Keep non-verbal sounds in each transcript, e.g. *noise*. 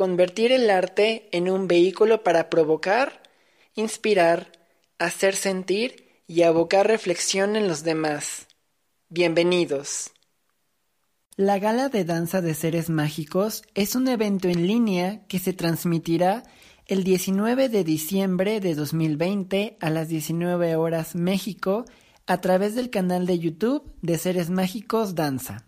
convertir el arte en un vehículo para provocar, inspirar, hacer sentir y abocar reflexión en los demás. Bienvenidos. La Gala de Danza de Seres Mágicos es un evento en línea que se transmitirá el 19 de diciembre de 2020 a las 19 horas México a través del canal de YouTube de Seres Mágicos Danza.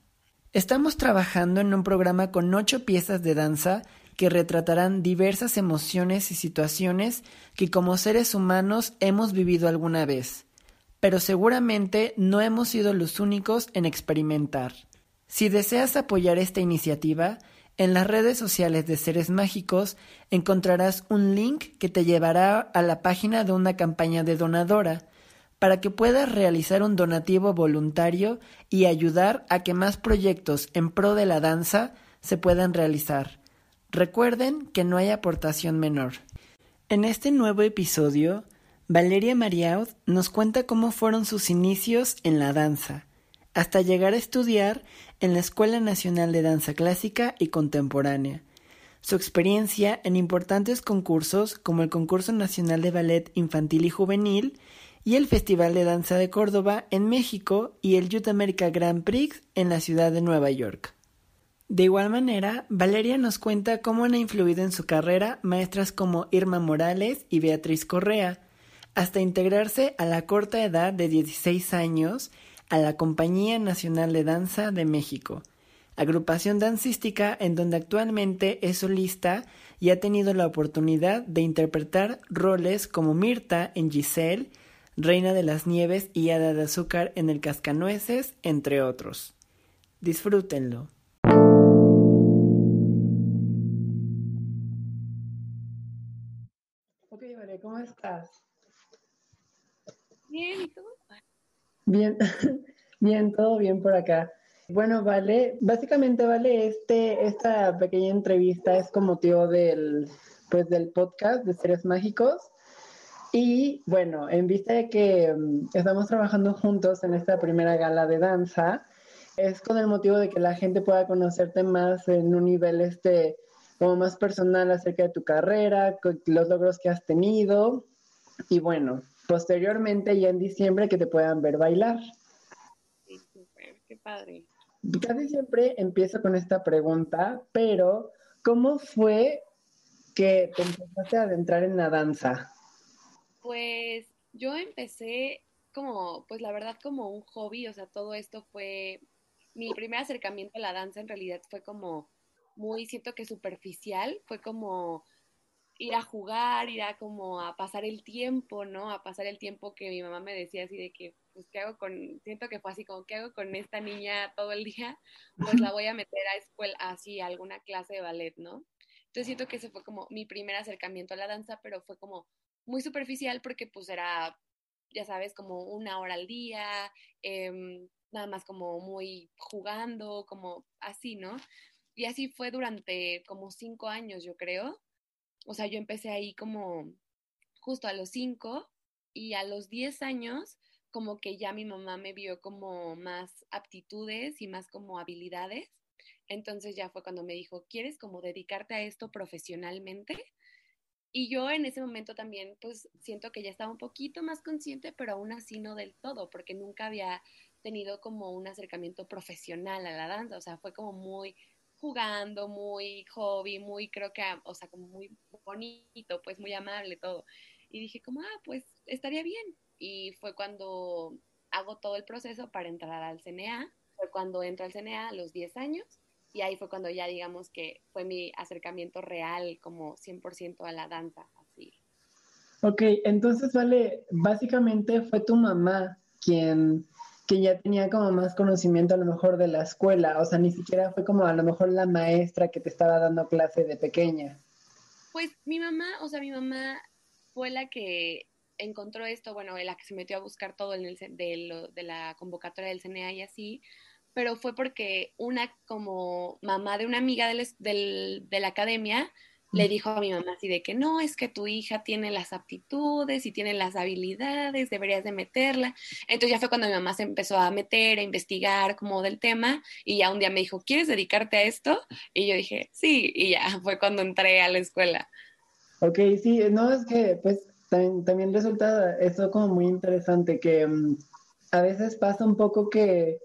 Estamos trabajando en un programa con ocho piezas de danza que retratarán diversas emociones y situaciones que como seres humanos hemos vivido alguna vez, pero seguramente no hemos sido los únicos en experimentar. Si deseas apoyar esta iniciativa, en las redes sociales de Seres Mágicos encontrarás un link que te llevará a la página de una campaña de donadora para que puedas realizar un donativo voluntario y ayudar a que más proyectos en pro de la danza se puedan realizar. Recuerden que no hay aportación menor. En este nuevo episodio, Valeria Mariaud nos cuenta cómo fueron sus inicios en la danza, hasta llegar a estudiar en la Escuela Nacional de Danza Clásica y Contemporánea. Su experiencia en importantes concursos como el Concurso Nacional de Ballet Infantil y Juvenil y el Festival de Danza de Córdoba en México y el Youth America Grand Prix en la ciudad de Nueva York. De igual manera, Valeria nos cuenta cómo han influido en su carrera maestras como Irma Morales y Beatriz Correa, hasta integrarse a la corta edad de 16 años a la Compañía Nacional de Danza de México, agrupación dancística en donde actualmente es solista y ha tenido la oportunidad de interpretar roles como Mirta en Giselle, Reina de las Nieves y Hada de Azúcar en el Cascanueces, entre otros. Disfrútenlo. Bien, ¿y *laughs* bien, todo bien por acá. Bueno, vale, básicamente vale, este, esta pequeña entrevista es con motivo del, pues, del podcast de Seres Mágicos. Y bueno, en vista de que mm, estamos trabajando juntos en esta primera gala de danza, es con el motivo de que la gente pueda conocerte más en un nivel este como más personal acerca de tu carrera, los logros que has tenido y bueno, posteriormente ya en diciembre que te puedan ver bailar. Sí, súper, qué padre. Casi siempre empiezo con esta pregunta, pero ¿cómo fue que te empezaste a adentrar en la danza? Pues yo empecé como, pues la verdad como un hobby, o sea, todo esto fue, mi primer acercamiento a la danza en realidad fue como muy, siento que superficial, fue como ir a jugar, ir a como a pasar el tiempo, ¿no? A pasar el tiempo que mi mamá me decía así de que, pues, ¿qué hago con, siento que fue así como, ¿qué hago con esta niña todo el día? Pues la voy a meter a escuela, así, a alguna clase de ballet, ¿no? Entonces siento que ese fue como mi primer acercamiento a la danza, pero fue como muy superficial porque pues era, ya sabes, como una hora al día, eh, nada más como muy jugando, como así, ¿no? Y así fue durante como cinco años, yo creo. O sea, yo empecé ahí como justo a los cinco y a los diez años como que ya mi mamá me vio como más aptitudes y más como habilidades. Entonces ya fue cuando me dijo, ¿quieres como dedicarte a esto profesionalmente? Y yo en ese momento también pues siento que ya estaba un poquito más consciente, pero aún así no del todo, porque nunca había tenido como un acercamiento profesional a la danza, o sea, fue como muy jugando, muy hobby, muy creo que, o sea, como muy bonito, pues muy amable todo. Y dije como, ah, pues estaría bien. Y fue cuando hago todo el proceso para entrar al CNA, fue cuando entro al CNA a los 10 años y ahí fue cuando ya digamos que fue mi acercamiento real como 100% a la danza, así. Ok, entonces vale, básicamente fue tu mamá quien que ya tenía como más conocimiento a lo mejor de la escuela, o sea, ni siquiera fue como a lo mejor la maestra que te estaba dando clase de pequeña. Pues mi mamá, o sea, mi mamá fue la que encontró esto, bueno, la que se metió a buscar todo en el, de, de la convocatoria del CNA y así, pero fue porque una como mamá de una amiga del, de la academia le dijo a mi mamá así de que no, es que tu hija tiene las aptitudes y tiene las habilidades, deberías de meterla. Entonces ya fue cuando mi mamá se empezó a meter, a investigar como del tema y ya un día me dijo, ¿quieres dedicarte a esto? Y yo dije, sí, y ya *laughs* fue cuando entré a la escuela. Ok, sí, no, es que pues también, resulta eso como muy interesante, que mm, a veces pasa un poco que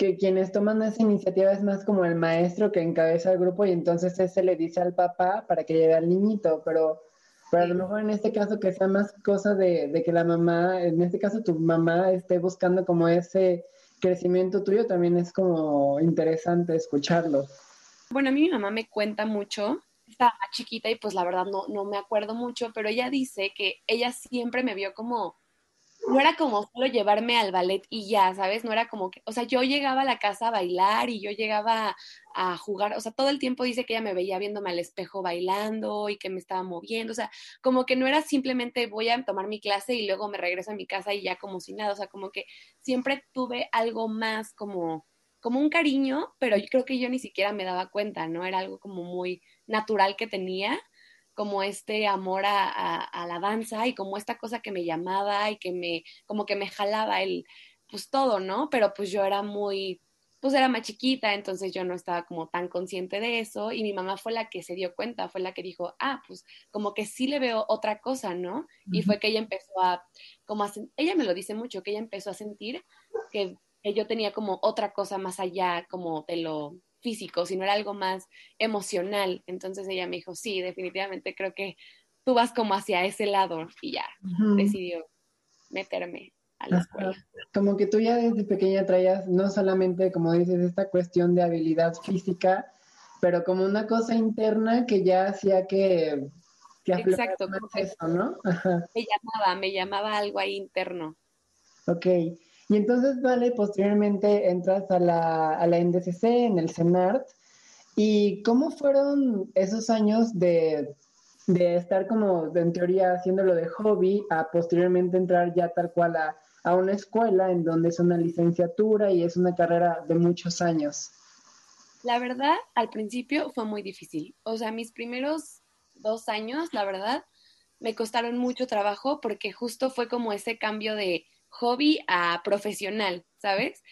que quienes toman esa iniciativa es más como el maestro que encabeza el grupo y entonces ese le dice al papá para que lleve al niñito, pero, pero a lo mejor en este caso que sea más cosa de, de, que la mamá, en este caso tu mamá esté buscando como ese crecimiento tuyo, también es como interesante escucharlo. Bueno, a mí mi mamá me cuenta mucho, estaba chiquita y pues la verdad no, no me acuerdo mucho, pero ella dice que ella siempre me vio como no era como solo llevarme al ballet y ya, ¿sabes? No era como que, o sea, yo llegaba a la casa a bailar y yo llegaba a jugar, o sea, todo el tiempo dice que ella me veía viéndome al espejo bailando y que me estaba moviendo, o sea, como que no era simplemente voy a tomar mi clase y luego me regreso a mi casa y ya como si nada, o sea, como que siempre tuve algo más como como un cariño, pero yo creo que yo ni siquiera me daba cuenta, ¿no? Era algo como muy natural que tenía como este amor a, la danza y como esta cosa que me llamaba y que me, como que me jalaba el, pues todo, ¿no? Pero pues yo era muy, pues era más chiquita, entonces yo no estaba como tan consciente de eso y mi mamá fue la que se dio cuenta, fue la que dijo, ah, pues como que sí le veo otra cosa, ¿no? Y fue que ella empezó a, como a, ella me lo dice mucho, que ella empezó a sentir que, que yo tenía como otra cosa más allá, como de lo físico, sino era algo más emocional. Entonces ella me dijo, sí, definitivamente creo que tú vas como hacia ese lado y ya decidió meterme a la escuela. Como que tú ya desde pequeña traías no solamente, como dices, esta cuestión de habilidad física, pero como una cosa interna que ya hacía que... que Exacto, eso, ¿no? Me llamaba, me llamaba algo ahí interno. Ok. Y entonces, vale, posteriormente entras a la, a la NDCC, en el CENART. ¿Y cómo fueron esos años de, de estar como, en teoría, haciéndolo de hobby, a posteriormente entrar ya tal cual a, a una escuela en donde es una licenciatura y es una carrera de muchos años? La verdad, al principio fue muy difícil. O sea, mis primeros dos años, la verdad, me costaron mucho trabajo porque justo fue como ese cambio de hobby a profesional, ¿sabes?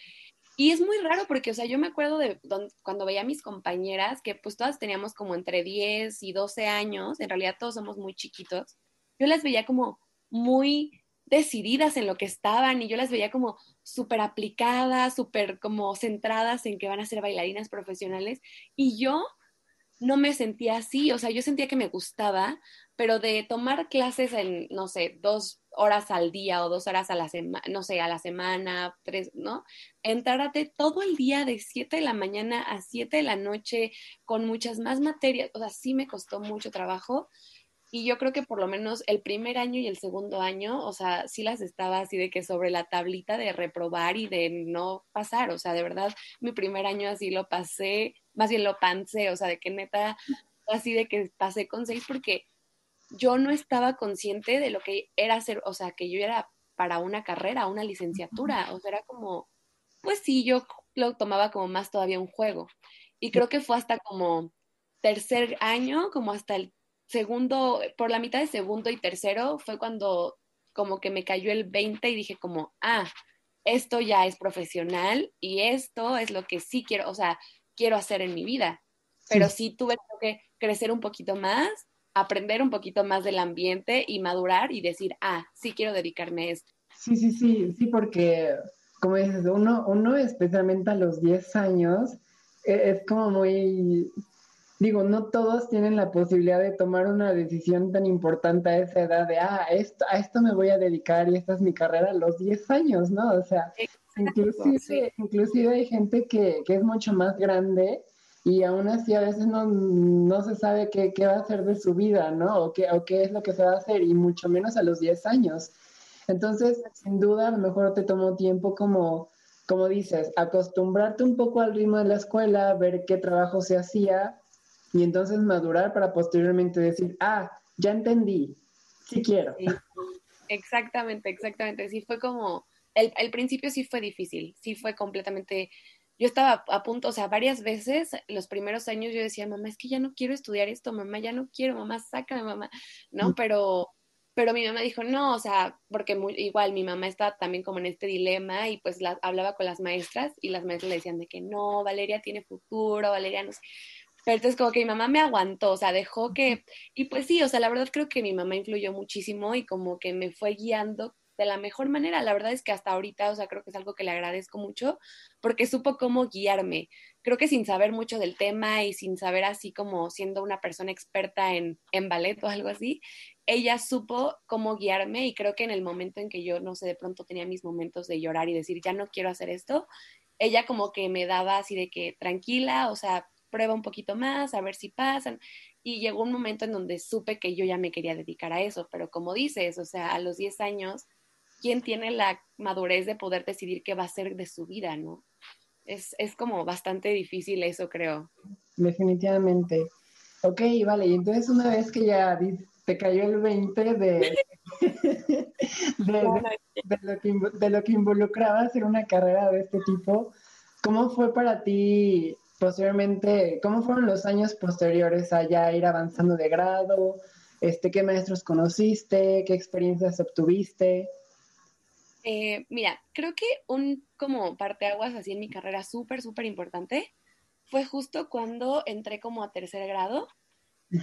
Y es muy raro porque, o sea, yo me acuerdo de cuando veía a mis compañeras, que pues todas teníamos como entre 10 y 12 años, en realidad todos somos muy chiquitos, yo las veía como muy decididas en lo que estaban y yo las veía como súper aplicadas, súper como centradas en que van a ser bailarinas profesionales y yo no me sentía así, o sea, yo sentía que me gustaba, pero de tomar clases en, no sé, dos horas al día o dos horas a la semana, no sé, a la semana, tres, ¿no? Entrárate todo el día de 7 de la mañana a 7 de la noche con muchas más materias, o sea, sí me costó mucho trabajo. Y yo creo que por lo menos el primer año y el segundo año, o sea, sí las estaba así de que sobre la tablita de reprobar y de no pasar, o sea, de verdad, mi primer año así lo pasé, más bien lo pancé, o sea, de que neta, así de que pasé con seis porque yo no estaba consciente de lo que era hacer, o sea, que yo era para una carrera, una licenciatura, o sea, era como, pues sí, yo lo tomaba como más todavía un juego. Y creo que fue hasta como tercer año, como hasta el segundo, por la mitad de segundo y tercero, fue cuando como que me cayó el 20 y dije como, ah, esto ya es profesional y esto es lo que sí quiero, o sea, quiero hacer en mi vida. Pero sí, tuve que crecer un poquito más aprender un poquito más del ambiente y madurar y decir, ah, sí quiero dedicarme a esto. Sí, sí, sí, sí, porque como dices, uno, uno especialmente a los 10 años, e, es, como muy, digo, no todos tienen la posibilidad de tomar una decisión tan importante a esa edad de, ah, esto, a esto me voy a dedicar y esta es mi carrera a los 10 años, ¿no? O sea, inclusive, inclusive hay gente que, que es mucho más grande y aún así a veces no, no se sabe qué, qué, va a hacer de su vida, ¿no? O qué, o qué es lo que se va a hacer, y mucho menos a los 10 años. Entonces, sin duda, a lo mejor te tomó tiempo como, como dices, acostumbrarte un poco al ritmo de la escuela, ver qué trabajo se hacía y entonces madurar para posteriormente decir, ah, ya entendí, sí quiero. Exactamente, exactamente. Sí fue como, el, el, principio sí fue difícil, sí fue completamente, yo estaba a punto, o sea, varias veces, los primeros años yo decía, mamá, es que ya no quiero estudiar esto, mamá, ya no quiero, mamá, sácame, mamá, ¿no? Pero, pero mi mamá dijo, no, o sea, porque igual mi mamá estaba también como en este dilema y pues hablaba con las maestras y las maestras le decían de que no, Valeria tiene futuro, Valeria no sé. Pero entonces como que mi mamá me aguantó, o sea, dejó que, y pues sí, o sea, la verdad creo que mi mamá influyó muchísimo y como que me fue guiando de la mejor manera. La verdad es que hasta ahorita, o sea, creo que es algo que le agradezco mucho porque supo cómo guiarme. Creo que sin saber mucho del tema y sin saber así como siendo una persona experta en, en ballet o algo así, ella supo cómo guiarme y creo que en el momento en que yo, no sé, de pronto tenía mis momentos de llorar y decir, ya no quiero hacer esto, ella como que me daba así de que tranquila, o sea, prueba un poquito más, a ver si pasan. Y llegó un momento en donde supe que yo ya me quería dedicar a eso, pero como dices, o sea, a los 10 años, ¿quién tiene la madurez de poder decidir qué va a ser de su vida, no? Es, es como bastante difícil eso, creo. Definitivamente. Ok, vale, y entonces una vez que ya te cayó el 20 de, *laughs* *laughs* de, lo que, de lo que involucraba hacer una carrera de este tipo, ¿cómo fue para ti posteriormente, ¿cómo fueron los años posteriores a ya ir avanzando de grado? Este, ¿Qué maestros conociste? ¿Qué experiencias obtuviste? Eh, mira, creo que un como parteaguas así en mi carrera súper, súper importante fue justo cuando entré como a tercer grado.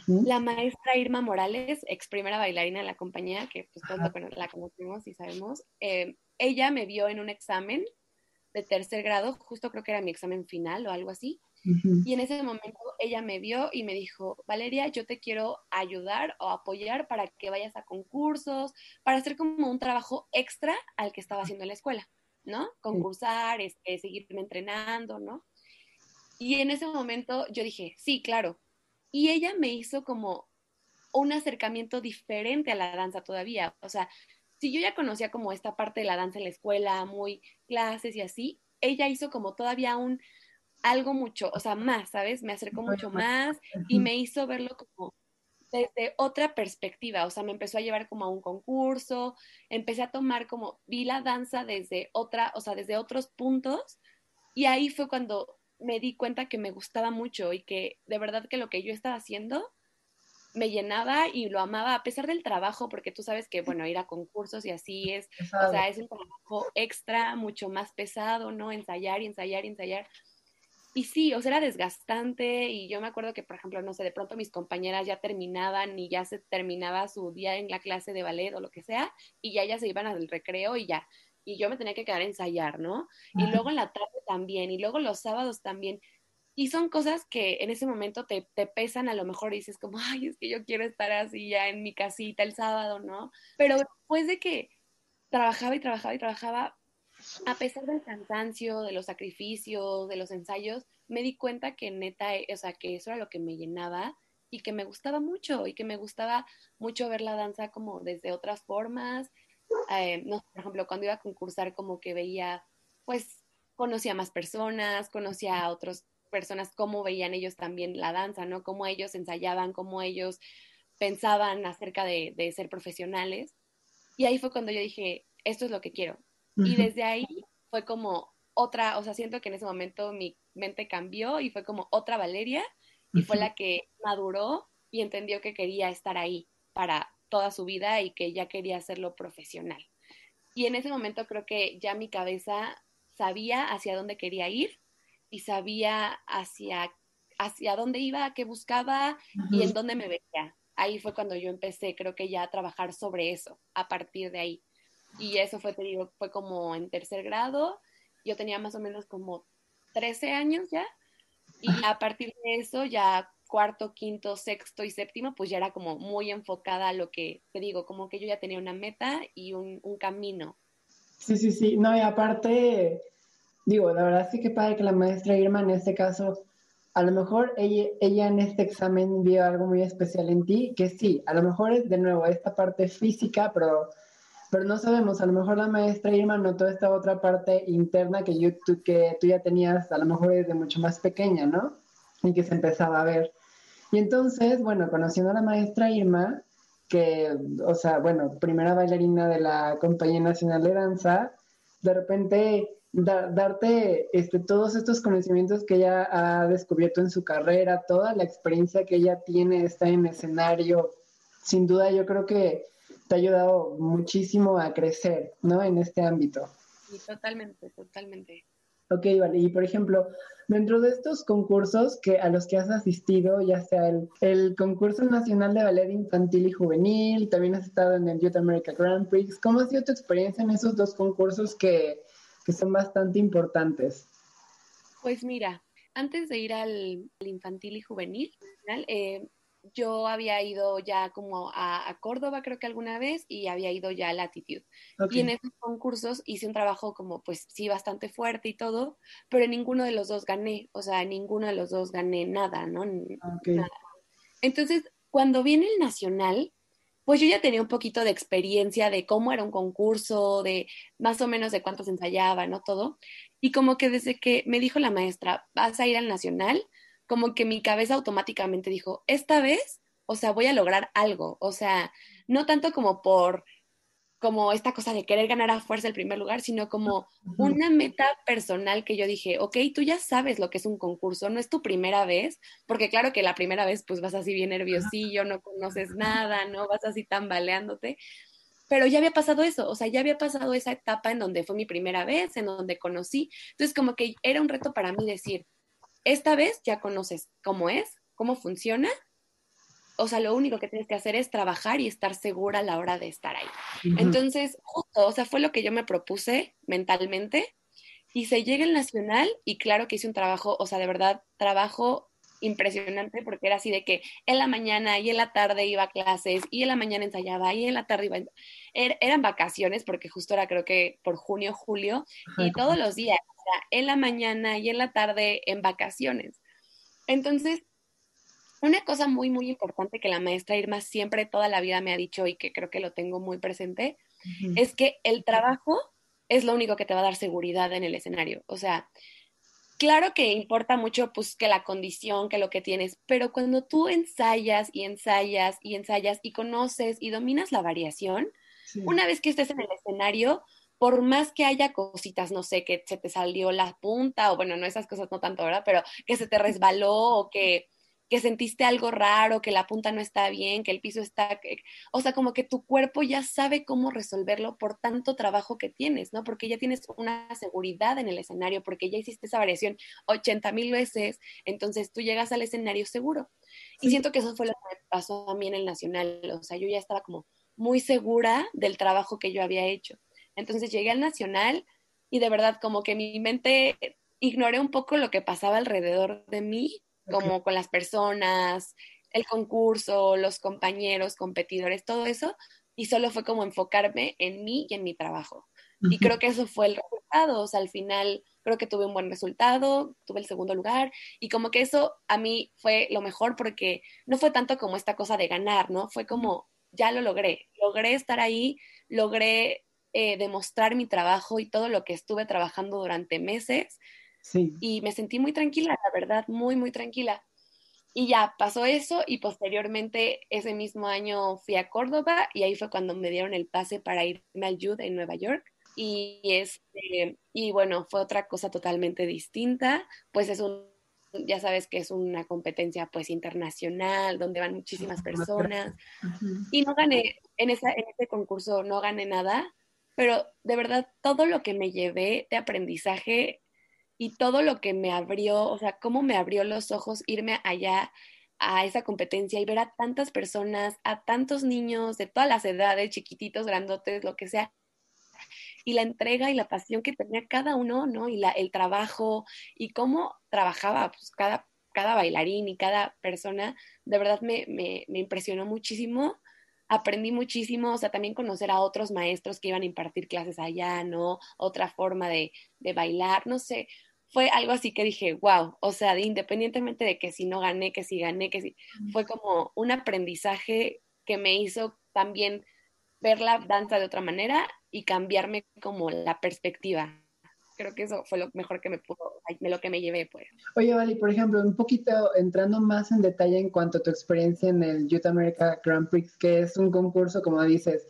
La maestra Irma Morales, ex primera bailarina de la compañía, que pues todos la conocemos y sabemos, eh, ella me vio en un examen de tercer grado, justo creo que era mi examen final o algo así. Y en ese momento ella me vio y me dijo, Valeria, yo te quiero ayudar o apoyar para que vayas a concursos, para hacer como un trabajo extra al que estaba haciendo en la escuela, ¿no? Concursar, este, seguirme entrenando, ¿no? Y en ese momento yo dije, sí, claro. Y ella me hizo como un acercamiento diferente a la danza todavía. O sea, si yo ya conocía como esta parte de la danza en la escuela, muy clases y así, ella hizo como todavía un algo mucho, o sea, más, ¿sabes? Me acercó mucho más y me hizo verlo como desde otra perspectiva, o sea, me empezó a llevar como a un concurso, empecé a tomar como, vi la danza desde otra, o sea, desde otros puntos y ahí fue cuando me di cuenta que me gustaba mucho y que de verdad que lo que yo estaba haciendo me llenaba y lo amaba a pesar del trabajo, porque tú sabes que, bueno, ir a concursos y así es, o sea, es un trabajo extra, mucho más pesado, ¿no? Ensayar y ensayar y ensayar. Y sí, o sea, era desgastante y yo me acuerdo que, por ejemplo, no sé, de pronto mis compañeras ya terminaban y ya se terminaba su día en la clase de ballet o lo que sea y ya ya se iban al recreo y ya. Y yo me tenía que quedar a ensayar, ¿no? Y luego en la tarde también y luego los sábados también. Y son cosas que en ese momento te, te pesan, a lo mejor dices como, ay, es que yo quiero estar así ya en mi casita el sábado, ¿no? Pero después de que trabajaba y trabajaba y trabajaba, a pesar del cansancio, de los sacrificios, de los ensayos, me di cuenta que neta, eh, o sea, que eso era lo que me llenaba y que me gustaba mucho y que me gustaba mucho ver la danza como desde otras formas. Eh, no, por ejemplo, cuando iba a concursar como que veía, pues conocía más personas, conocía a otras personas, cómo veían ellos también la danza, ¿no? Cómo ellos ensayaban, cómo ellos pensaban acerca de ser profesionales. Y ahí fue cuando yo dije, esto es lo que quiero. Y desde ahí fue como otra, o sea, siento que en ese momento mi mente cambió y fue como otra Valeria y fue la que maduró y entendió que quería estar ahí para toda su vida y que ya quería hacerlo profesional. Y en ese momento creo que ya mi cabeza sabía hacia dónde quería ir y sabía hacia, hacia dónde iba, qué buscaba y en dónde me veía. Ahí fue cuando yo empecé, creo que ya a trabajar sobre eso, a partir de ahí. Y eso fue, te digo, fue como en tercer grado. Yo tenía más o menos como 13 años ya. Y a partir de eso, ya cuarto, quinto, sexto y séptimo, pues ya era como muy enfocada a lo que te digo, como que yo ya tenía una meta y un, un camino. Sí, sí, sí. No, y aparte, digo, la verdad sí que padre que la maestra Irma en este caso, a lo mejor ella, ella en este examen vio algo muy especial en ti, que sí, a lo mejor es de nuevo esta parte física, pero pero no sabemos, a lo mejor la maestra Irma notó esta otra parte interna que, tú, que tú ya tenías a lo mejor desde mucho más pequeña, ¿no? Y que se empezaba a ver. Y entonces, bueno, conociendo a la maestra Irma, que, o sea, bueno, primera bailarina de la Compañía Nacional de Danza, de repente darte este, todos estos conocimientos que ella ha descubierto en su carrera, toda la experiencia que ella tiene, está en escenario, sin duda yo creo que te ha ayudado muchísimo a crecer, ¿no? En este ámbito. Sí, totalmente, totalmente. Ok, vale. Y por ejemplo, dentro de estos concursos que a los que has asistido, ya sea el, el, concurso nacional de ballet infantil y juvenil, también has estado en el Youth America Grand Prix. ¿Cómo ha sido tu experiencia en esos dos concursos que, que son bastante importantes? Pues mira, antes de ir al, infantil y juvenil, eh, yo había ido ya como a, Córdoba, creo que alguna vez, y había ido ya a Latitude. Y en esos concursos hice un trabajo como, pues sí, bastante fuerte y todo, pero en ninguno de los dos gané, o sea, en ninguno de los dos gané nada, ¿no? Nada. Entonces, cuando viene el nacional, pues yo ya tenía un poquito de experiencia de cómo era un concurso, de más o menos de cuántos ensayaba, ¿no? Todo. Y como que desde que me dijo la maestra, vas a ir al nacional, como que mi cabeza automáticamente dijo, esta vez, o sea, voy a lograr algo, o sea, no tanto como por como esta cosa de querer ganar a fuerza el primer lugar, sino como una meta personal que yo dije, ok, tú ya sabes lo que es un concurso, no es tu primera vez, porque claro que la primera vez pues vas así bien nerviosillo, no conoces nada, no vas así tambaleándote, pero ya había pasado eso, o sea, ya había pasado esa etapa en donde fue mi primera vez, en donde conocí, entonces como que era un reto para mí decir, esta vez ya conoces cómo es, cómo funciona. O sea, lo único que tienes que hacer es trabajar y estar segura a la hora de estar ahí. Entonces, justo, o sea, fue lo que yo me propuse mentalmente. Y se llega el nacional y claro que hice un trabajo, o sea, de verdad, trabajo impresionante porque era así de que en la mañana y en la tarde iba a clases y en la mañana ensayaba y en la tarde iba... Er, eran vacaciones porque justo era creo que por junio, julio y todos los días, o sea, en la mañana y en la tarde en vacaciones. Entonces, una cosa muy, muy importante que la maestra Irma siempre toda la vida me ha dicho y que creo que lo tengo muy presente, es que el trabajo es lo único que te va a dar seguridad en el escenario. O sea, claro que importa mucho pues que la condición, que lo que tienes, pero cuando tú ensayas y ensayas y ensayas y conoces y dominas la variación, una vez que estés en el escenario, por más que haya cositas, no sé, que se te salió la punta o bueno, no esas cosas no tanto, ¿verdad? Pero que se te resbaló o que que sentiste algo raro, que la punta no está bien, que el piso está, o sea, como que tu cuerpo ya sabe cómo resolverlo por tanto trabajo que tienes, ¿no? Porque ya tienes una seguridad en el escenario, porque ya hiciste esa variación 80 mil veces, entonces tú llegas al escenario seguro. Y siento que eso fue lo que me pasó a mí en el Nacional, o sea, yo ya estaba como muy segura del trabajo que yo había hecho. Entonces llegué al Nacional y de verdad como que mi mente ignoré un poco lo que pasaba alrededor de mí como con las personas, el concurso, los compañeros, competidores, todo eso, y solo fue como enfocarme en mí y en mi trabajo. Y creo que eso fue el resultado, o sea, al final creo que tuve un buen resultado, tuve el segundo lugar, y como que eso a mí fue lo mejor porque no fue tanto como esta cosa de ganar, ¿no? Fue como, ya lo logré, logré estar ahí, logré eh, demostrar mi trabajo y todo lo que estuve trabajando durante meses, y me sentí muy tranquila, la verdad, muy, muy tranquila. Y ya pasó eso y posteriormente ese mismo año fui a Córdoba y ahí fue cuando me dieron el pase para irme al Youth en Nueva York. Y, este, y bueno, fue otra cosa totalmente distinta, pues es un, ya sabes que es una competencia pues internacional, donde van muchísimas personas. Y no gané, en, esa, en ese concurso no gané nada, pero de verdad todo lo que me llevé de aprendizaje y todo lo que me abrió, o sea, cómo me abrió los ojos irme allá a esa competencia y ver a tantas personas, a tantos niños de todas las edades, chiquititos, grandotes, lo que sea, y la entrega y la pasión que tenía cada uno, ¿no? Y la, el trabajo y cómo trabajaba pues, cada, cada bailarín y cada persona, de verdad me, me, impresionó muchísimo aprendí muchísimo, o sea, también conocer a otros maestros que iban a impartir clases allá, ¿no? Otra forma de, de bailar, no sé, fue algo así que dije, wow, o sea, independientemente de que si no gané, que si gané, que si, fue como un aprendizaje que me hizo también ver la danza de otra manera y cambiarme como la perspectiva. creo que eso fue lo mejor que me pudo, de lo que me llevé, pues. Oye, Vali, por ejemplo, un poquito entrando más en detalle en cuanto a tu experiencia en el Youth America Grand Prix, que es un concurso, como dices,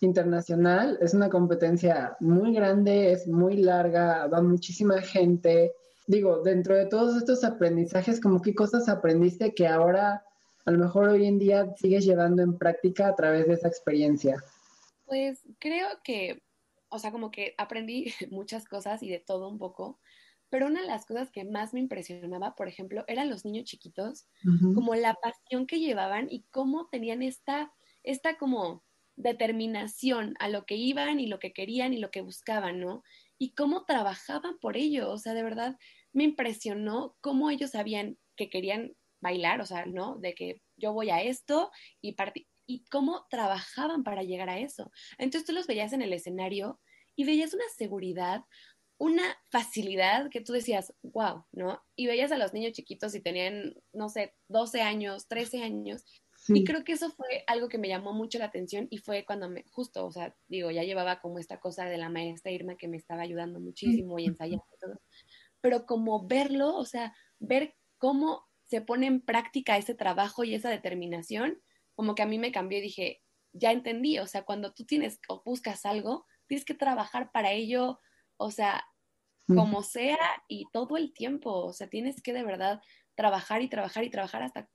internacional, es una competencia muy grande, es muy larga, va muchísima gente. Digo, dentro de todos estos aprendizajes, como qué cosas aprendiste que ahora a lo mejor hoy en día sigues llevando en práctica a través de esa experiencia? Pues creo que, o sea, como que aprendí *laughs* muchas cosas y de todo un poco, pero una de las cosas que más me impresionaba, por ejemplo, eran los niños chiquitos, como la pasión que llevaban y cómo tenían esta, esta como determinación a lo que iban y lo que querían y lo que buscaban, ¿no? Y cómo trabajaban por ello, o sea, de verdad me impresionó cómo ellos sabían que querían bailar, o sea, ¿no? De que yo voy a esto y y cómo trabajaban para llegar a eso. Entonces tú los veías en el escenario y veías una seguridad, una facilidad que tú decías, wow, ¿no? Y veías a los niños chiquitos y tenían, no sé, 12 años, 13 años, y creo que eso fue algo que me llamó mucho la atención y fue cuando me, justo, o sea, digo, ya llevaba como esta cosa de la maestra Irma que me estaba ayudando muchísimo y ensayando y todo. Pero como verlo, o sea, ver cómo se pone en práctica ese trabajo y esa determinación, como que a mí me cambió y dije, ya entendí, o sea, cuando tú tienes o buscas algo, tienes que trabajar para ello, o sea, como sea y todo el tiempo, o sea, tienes que de verdad trabajar y trabajar y trabajar hasta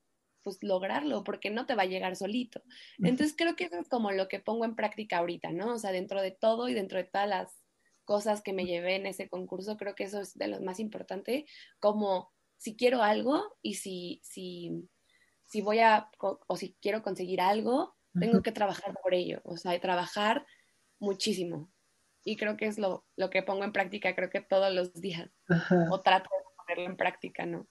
pues lograrlo, porque no te va a llegar solito. Entonces creo que eso es como lo que pongo en práctica ahorita, ¿no? O sea, dentro de todo y dentro de todas las cosas que me llevé en ese concurso, creo que eso es de lo más importante, como si quiero algo y si, si, si voy a, o si quiero conseguir algo, tengo que trabajar por ello, o sea, trabajar muchísimo. Y creo que es lo, lo que pongo en práctica, creo que todos los días, o trato de ponerlo en práctica, ¿no?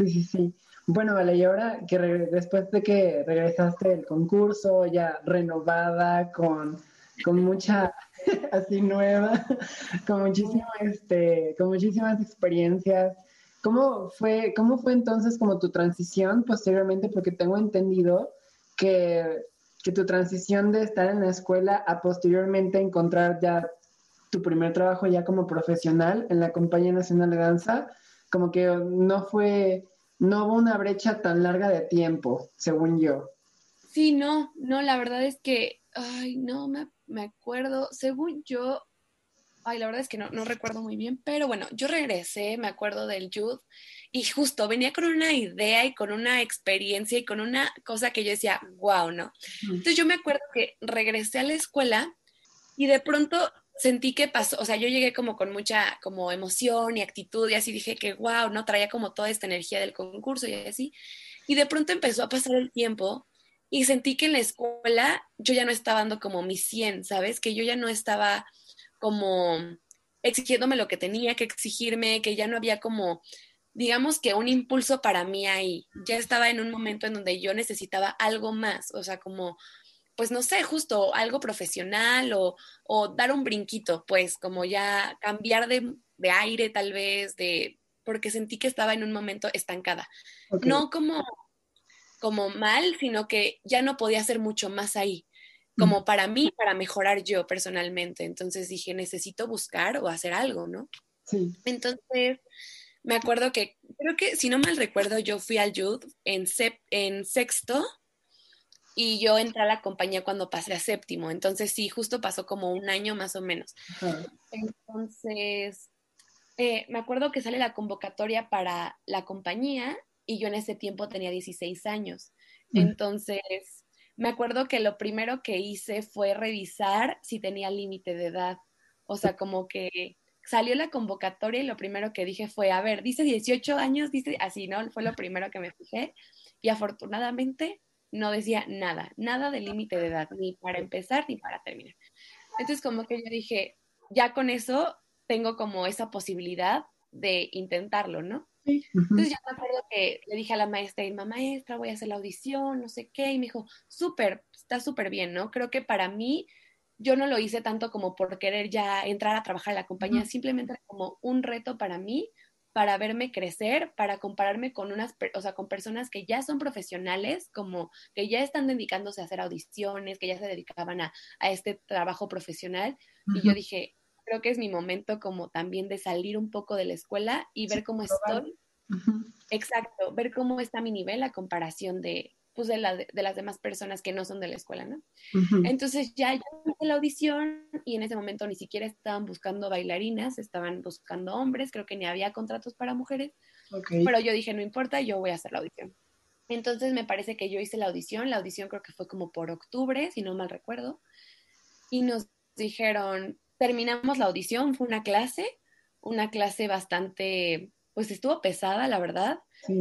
Sí, sí, sí. Bueno, vale, y ahora que después de que regresaste del concurso, ya renovada, con, con mucha, *laughs* así nueva, con, muchísimo, este, con muchísimas experiencias, ¿cómo fue, ¿cómo fue entonces como tu transición posteriormente? Porque tengo entendido que, que tu transición de estar en la escuela a posteriormente encontrar ya tu primer trabajo ya como profesional en la Compañía Nacional de Danza, como que no fue, no hubo una brecha tan larga de tiempo, según yo. Sí, no, no, la verdad es que, ay, no me, me acuerdo, según yo, ay, la verdad es que no, no recuerdo muy bien, pero bueno, yo regresé, me acuerdo del Youth, y justo venía con una idea y con una experiencia y con una cosa que yo decía, wow, ¿no? Entonces yo me acuerdo que regresé a la escuela y de pronto sentí que pasó, o sea, yo llegué como con mucha como emoción y actitud y así dije que wow, no traía como toda esta energía del concurso y así. Y de pronto empezó a pasar el tiempo y sentí que en la escuela yo ya no estaba dando como mi 100, ¿sabes? Que yo ya no estaba como exigiéndome lo que tenía que exigirme, que ya no había como digamos que un impulso para mí ahí. Ya estaba en un momento en donde yo necesitaba algo más, o sea, como pues no sé, justo algo profesional o, dar un brinquito, pues como ya cambiar de, aire tal vez, de, porque sentí que estaba en un momento estancada. No como, como mal, sino que ya no podía hacer mucho más ahí, como para mí, para mejorar yo personalmente. Entonces dije, necesito buscar o hacer algo, ¿no? Sí. Entonces, me acuerdo que, creo que, si no mal recuerdo, yo fui al Youth en, en sexto y yo entré a la compañía cuando pasé a séptimo, entonces sí, justo pasó como un año más o menos. Entonces, eh, me acuerdo que sale la convocatoria para la compañía y yo en ese tiempo tenía 16 años. Mm. Entonces, me acuerdo que lo primero que hice fue revisar si tenía límite de edad. O sea, como que salió la convocatoria y lo primero que dije fue, a ver, dice 18 años, dice así, ¿no? Fue lo primero que me fijé. Y afortunadamente no decía nada, nada de límite de edad, ni para empezar ni para terminar. Entonces como que yo dije, ya con eso tengo como esa posibilidad de intentarlo, ¿no? Entonces ya me acuerdo que le dije a la maestra, Irma, maestra, voy a hacer la audición, no sé qué, y me dijo, súper, está súper bien, ¿no? Creo que para mí, yo no lo hice tanto como por querer ya entrar a trabajar en la compañía, simplemente como un reto para mí, para verme crecer, para compararme con unas, o sea, con personas que ya son profesionales, como que ya están dedicándose a hacer audiciones, que ya se dedicaban a, este trabajo profesional. Y yo dije, creo que es mi momento como también de salir un poco de la escuela y ver cómo estoy. Exacto, ver cómo está mi nivel a comparación de, pues de, la, de, las demás personas que no son de la escuela, ¿no? Entonces ya yo hice la audición y en ese momento ni siquiera estaban buscando bailarinas, estaban buscando hombres, creo que ni había contratos para mujeres, pero yo dije, no importa, yo voy a hacer la audición. Entonces me parece que yo hice la audición, la audición creo que fue como por octubre, si no mal recuerdo, y nos dijeron, terminamos la audición, fue una clase, una clase bastante, pues estuvo pesada, la verdad,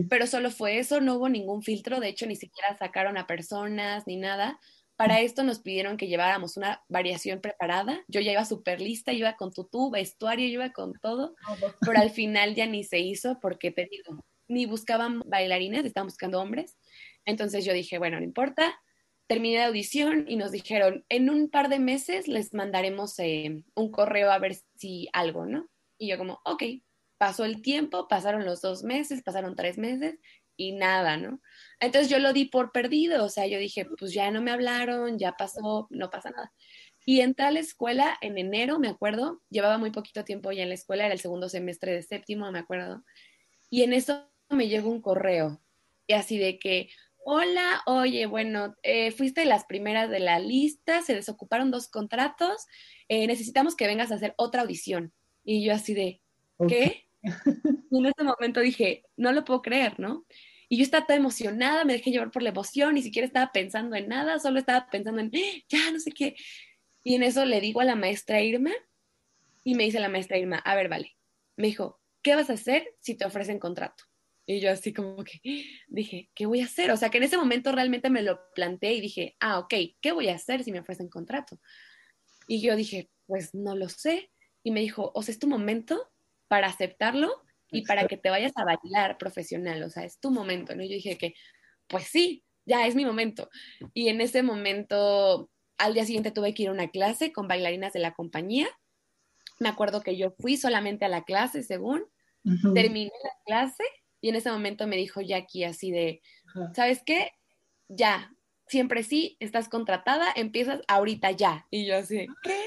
pero solo fue eso, no hubo ningún filtro, de hecho ni siquiera sacaron a personas ni nada. Para esto nos pidieron que lleváramos una variación preparada. Yo ya iba súper lista, iba con tutú, vestuario, iba con todo, pero al final ya ni se hizo porque te digo, ni buscaban bailarines, estaban buscando hombres. Entonces yo dije, bueno, no importa. Terminé la audición y nos dijeron, en un par de meses les mandaremos eh, un correo a ver si algo, ¿no? Y yo como, ok, pasó el tiempo, pasaron los dos meses, pasaron tres meses y nada, ¿no? Entonces yo lo di por perdido, o sea, yo dije, pues ya no me hablaron, ya pasó, no pasa nada. Y entré a la escuela en enero, me acuerdo, llevaba muy poquito tiempo ya en la escuela, era el segundo semestre de séptimo, me acuerdo, y en eso me llegó un correo, y así de que, hola, oye, bueno, eh, fuiste las primeras de la lista, se desocuparon dos contratos, eh, necesitamos que vengas a hacer otra audición. Y yo así de, ¿qué? *laughs* Y en ese momento dije, no lo puedo creer, ¿no? Y yo estaba toda emocionada, me dejé llevar por la emoción, ni siquiera estaba pensando en nada, solo estaba pensando en, ya, no sé qué. Y en eso le digo a la maestra Irma, y me dice la maestra Irma, a ver, vale. Me dijo, ¿qué vas a hacer si te ofrecen contrato? Y yo así como que dije, ¿qué voy a hacer? O sea, que en ese momento realmente me lo planteé y dije, ah, ok, ¿qué voy a hacer si me ofrecen contrato? Y yo dije, pues no lo sé. Y me dijo, o sea, es tu momento para aceptarlo y para que te vayas a bailar profesional, o sea, es tu momento, ¿no? Yo dije que, pues sí, ya es mi momento. Y en ese momento, al día siguiente tuve que ir a una clase con bailarinas de la compañía. Me acuerdo que yo fui solamente a la clase, según, terminé la clase y en ese momento me dijo Jackie así de, ¿sabes qué? Ya, siempre sí, estás contratada, empiezas ahorita ya. Y yo así, ¿qué?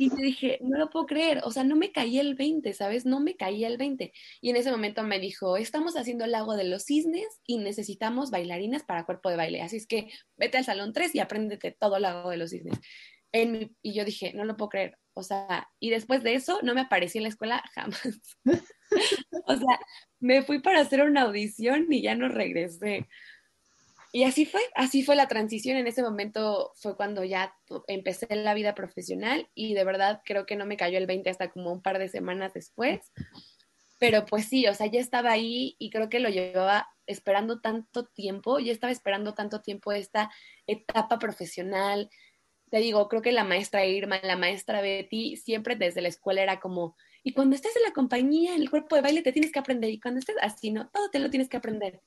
Y te dije, no lo puedo creer, o sea, no me caía el 20, ¿sabes? No me caía el 20. Y en ese momento me dijo, estamos haciendo el lago de los cisnes y necesitamos bailarinas para cuerpo de baile. Así es que vete al salón 3 y apréndete todo el lago de los cisnes. y yo dije, no lo puedo creer. O sea, y después de eso no me aparecí en la escuela jamás. *laughs* o sea, me fui para hacer una audición y ya no regresé. Y así fue, así fue la transición. En ese momento fue cuando ya empecé la vida profesional y de verdad creo que no me cayó el 20 hasta como un par de semanas después. Pero pues sí, o sea, ya estaba ahí y creo que lo llevaba esperando tanto tiempo, ya estaba esperando tanto tiempo esta etapa profesional. Te digo, creo que la maestra Irma, la maestra Betty, siempre desde la escuela era como, y cuando estés en la compañía, en el cuerpo de baile, te tienes que aprender, y cuando estés así, ¿no? Todo te lo tienes que aprender.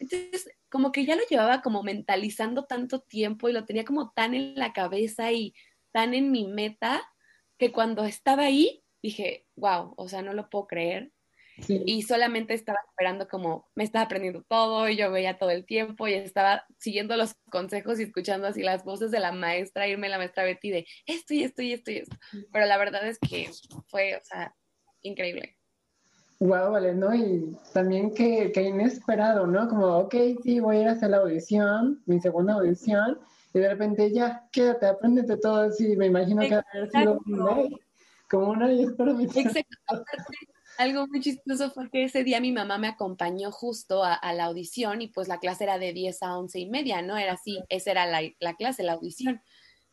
Entonces, como que ya lo llevaba como mentalizando tanto tiempo y lo tenía como tan en la cabeza y tan en mi meta que cuando estaba ahí dije, wow, o sea, no lo puedo creer. Y solamente estaba esperando como, me estaba aprendiendo todo y yo veía todo el tiempo y estaba siguiendo los consejos y escuchando así las voces de la maestra, irme la maestra Betty de esto y esto y esto y esto. Pero la verdad es que fue, o sea, increíble. Wow, vale, ¿no? Y también que, que, inesperado, ¿no? Como, ok, sí, voy a ir a hacer la audición, mi segunda audición, y de repente ya, quédate, apréndete todo así, me imagino que haber sido como una Exacto. Algo muy chistoso fue que ese día mi mamá me acompañó justo a, la audición y pues la clase era de 10 a 11 y media, ¿no? Era así, esa era la, la clase, la audición.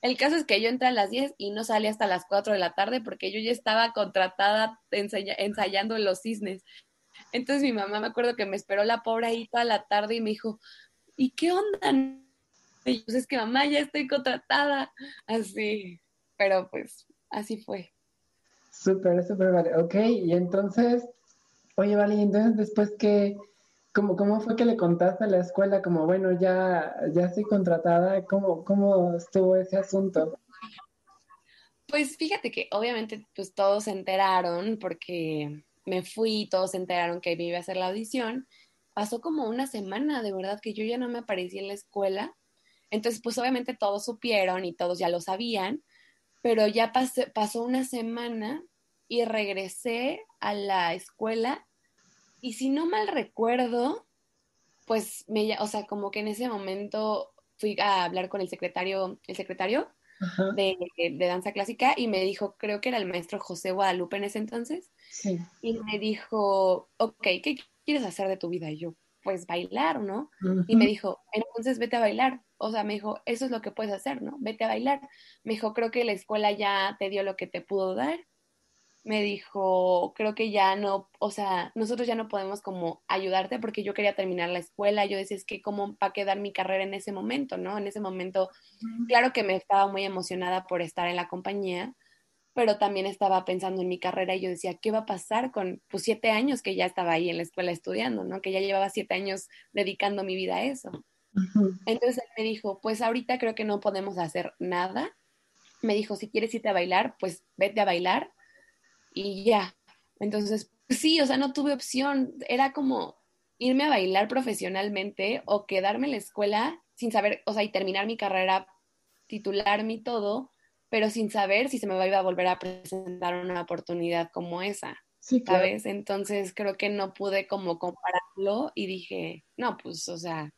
El caso es que yo entré a las 10 y no salí hasta las 4 de la tarde porque yo ya estaba contratada ensayando en los cisnes. Entonces mi mamá me acuerdo que me esperó la pobre ahí toda la tarde y me dijo, ¿y qué onda? Y yo, pues es que mamá, ya estoy contratada. Así, pero pues así fue. Súper, súper, vale. Ok, y entonces, oye, vale, y entonces después que ¿Cómo, fue que le contaste a la escuela? Como, bueno, ya, ya estoy contratada. ¿Cómo, ¿Cómo estuvo ese asunto? Pues fíjate que obviamente pues todos se enteraron porque me fui, todos se enteraron que iba a hacer la audición. Pasó como una semana, de verdad, que yo ya no me aparecí en la escuela. Entonces, pues obviamente todos supieron y todos ya lo sabían, pero ya pasó una semana y regresé a la escuela y si no mal recuerdo, pues me, o sea, como que en ese momento fui a hablar con el secretario, el secretario de, danza clásica y me dijo, creo que era el maestro José Guadalupe en ese entonces, sí. y me dijo, ok, ¿qué quieres hacer de tu vida? Y yo, pues bailar, ¿no? Y me dijo, entonces vete a bailar. O sea, me dijo, eso es lo que puedes hacer, ¿no? Vete a bailar. Me dijo, creo que la escuela ya te dio lo que te pudo dar me dijo, creo que ya no, o sea, nosotros ya no podemos como ayudarte porque yo quería terminar la escuela, yo decía, es que cómo va a quedar mi carrera en ese momento, ¿no? En ese momento, claro que me estaba muy emocionada por estar en la compañía, pero también estaba pensando en mi carrera y yo decía, ¿qué va a pasar con pues siete años que ya estaba ahí en la escuela estudiando, ¿no? Que ya llevaba siete años dedicando mi vida a eso. Entonces él me dijo, pues ahorita creo que no podemos hacer nada. Me dijo, si quieres irte a bailar, pues vete a bailar y ya. Entonces, sí, o sea, no tuve opción. Era como irme a bailar profesionalmente o quedarme en la escuela sin saber, o sea, y terminar mi carrera, titularme y todo, pero sin saber si se me iba a volver a presentar una oportunidad como esa. Sí, ¿Sabes? Entonces creo que no pude como compararlo y dije, no, pues, o sea,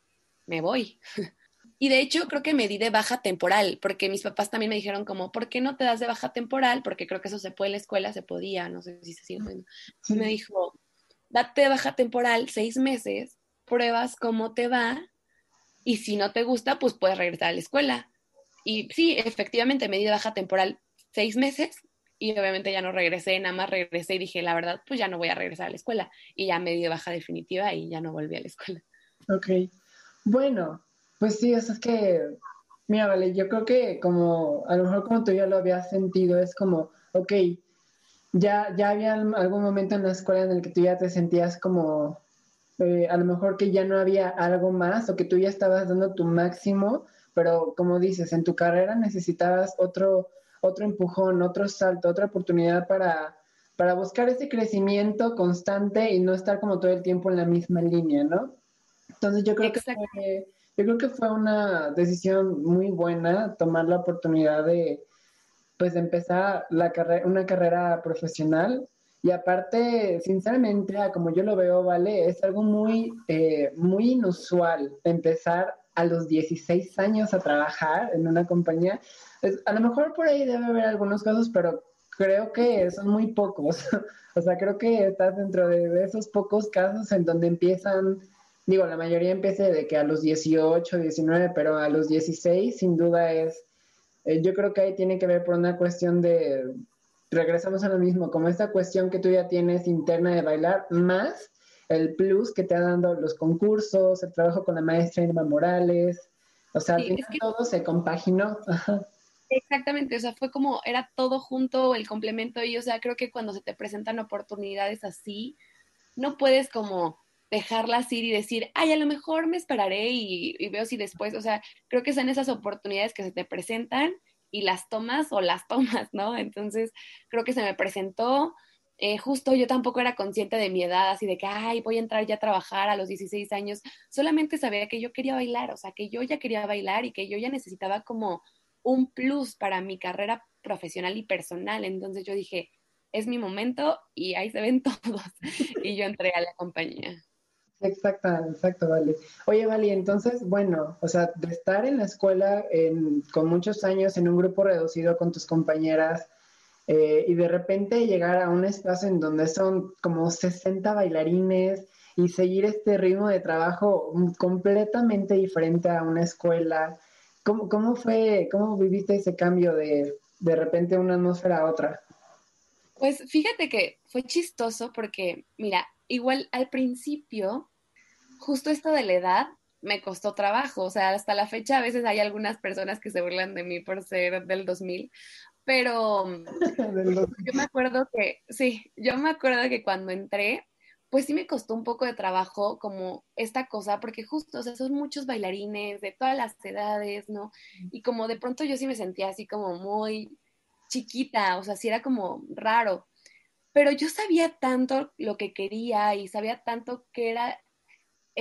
me voy. *laughs* Y de hecho creo que me di de baja temporal, porque mis papás también me dijeron como, ¿por qué no te das de baja temporal? Porque creo que eso se puede en la escuela, se podía, no sé si se sigue pudiendo. Me dijo, date de baja temporal seis meses, pruebas cómo te va y si no te gusta, pues puedes regresar a la escuela. Y sí, efectivamente me di de baja temporal seis meses y obviamente ya no regresé, nada más regresé y dije, la verdad, pues ya no voy a regresar a la escuela. Y ya me di de baja definitiva y ya no volví a la escuela. Ok. Bueno, pues sí, eso es que, mira, vale, yo creo que como, a lo mejor como tú ya lo habías sentido, es como, ok, ya, ya había algún momento en la escuela en el que tú ya te sentías como, eh, a lo mejor que ya no había algo más o que tú ya estabas dando tu máximo, pero como dices, en tu carrera necesitabas otro, otro empujón, otro salto, otra oportunidad para, para buscar ese crecimiento constante y no estar como todo el tiempo en la misma línea, ¿no? Entonces yo creo que yo creo que fue una decisión muy buena tomar la oportunidad de, pues, empezar la carrera, una carrera profesional. Y aparte, sinceramente, como yo lo veo, vale, es algo muy, eh, muy inusual empezar a los 16 años a trabajar en una compañía. a lo mejor por ahí debe haber algunos casos, pero creo que son muy pocos. *laughs* o sea, creo que estás dentro de esos pocos casos en donde empiezan digo, la mayoría empieza de que a los 18, 19, pero a los 16 sin duda es, eh, yo creo que ahí tiene que ver por una cuestión de, regresamos a lo mismo, como esta cuestión que tú ya tienes interna de bailar, más el plus que te ha dado los concursos, el trabajo con la maestra Irma Morales, o sea, todo se compaginó. Exactamente, o sea, fue como, era todo junto, el complemento, y o sea, creo que cuando se te presentan oportunidades así, no puedes como dejarlas ir y decir, ay, a lo mejor me esperaré y, veo si después, o sea, creo que son esas oportunidades que se te presentan y las tomas o las *laughs* tomas, ¿no? Entonces, creo que se me presentó, eh, justo yo tampoco era consciente de mi edad, así de que, ay, voy a entrar ya a trabajar a los 16 años, solamente sabía que yo quería bailar, o sea, que yo ya quería bailar y que yo ya necesitaba como un plus para mi carrera profesional y personal, entonces yo dije, es mi momento y ahí se ven *laughs* todos. y yo entré a la compañía. Exacto, exacto, vale. Oye, Vale, entonces, bueno, o sea, de estar en la escuela con muchos años en un grupo reducido con tus compañeras eh, y de repente llegar a un espacio en donde son como 60 bailarines y seguir este ritmo de trabajo completamente diferente a una escuela, ¿cómo, cómo fue, cómo viviste ese cambio de de repente una atmósfera a otra? Pues fíjate que fue chistoso porque, mira, igual al principio justo esto de la edad me costó trabajo, o sea, hasta la fecha a veces hay algunas personas que se burlan de mí por ser del 2000, pero *laughs* yo me acuerdo que, sí, yo me acuerdo que cuando entré, pues sí me costó un poco de trabajo como esta cosa, porque justo, o sea, son muchos bailarines de todas las edades, ¿no? Y como de pronto yo sí me sentía así como muy chiquita, o sea, sí era como raro, pero yo sabía tanto lo que quería y sabía tanto que era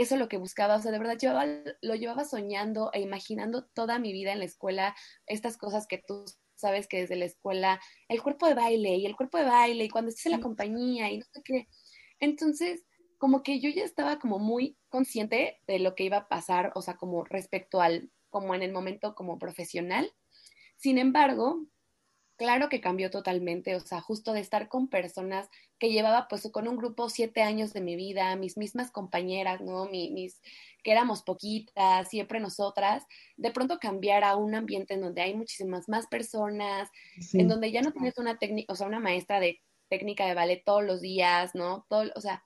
eso es lo que buscaba, o sea, de verdad lo llevaba soñando e imaginando toda mi vida en la escuela, estas cosas que tú sabes que desde la escuela el cuerpo de baile y el cuerpo de baile y cuando estés en la compañía y no sé qué. Entonces, como que yo ya estaba como muy consciente de lo que iba a pasar, o sea, como respecto al, como en el momento como profesional. Sin embargo, claro que cambió totalmente, o sea, justo de estar con personas que llevaba pues con un grupo siete años de mi vida, mis mismas compañeras, ¿no? mis, que éramos poquitas, siempre nosotras, de pronto cambiar a un ambiente en donde hay muchísimas más personas, en donde ya no tienes una técnica, o sea, una maestra de técnica de ballet todos los días, ¿no? Todo, o sea,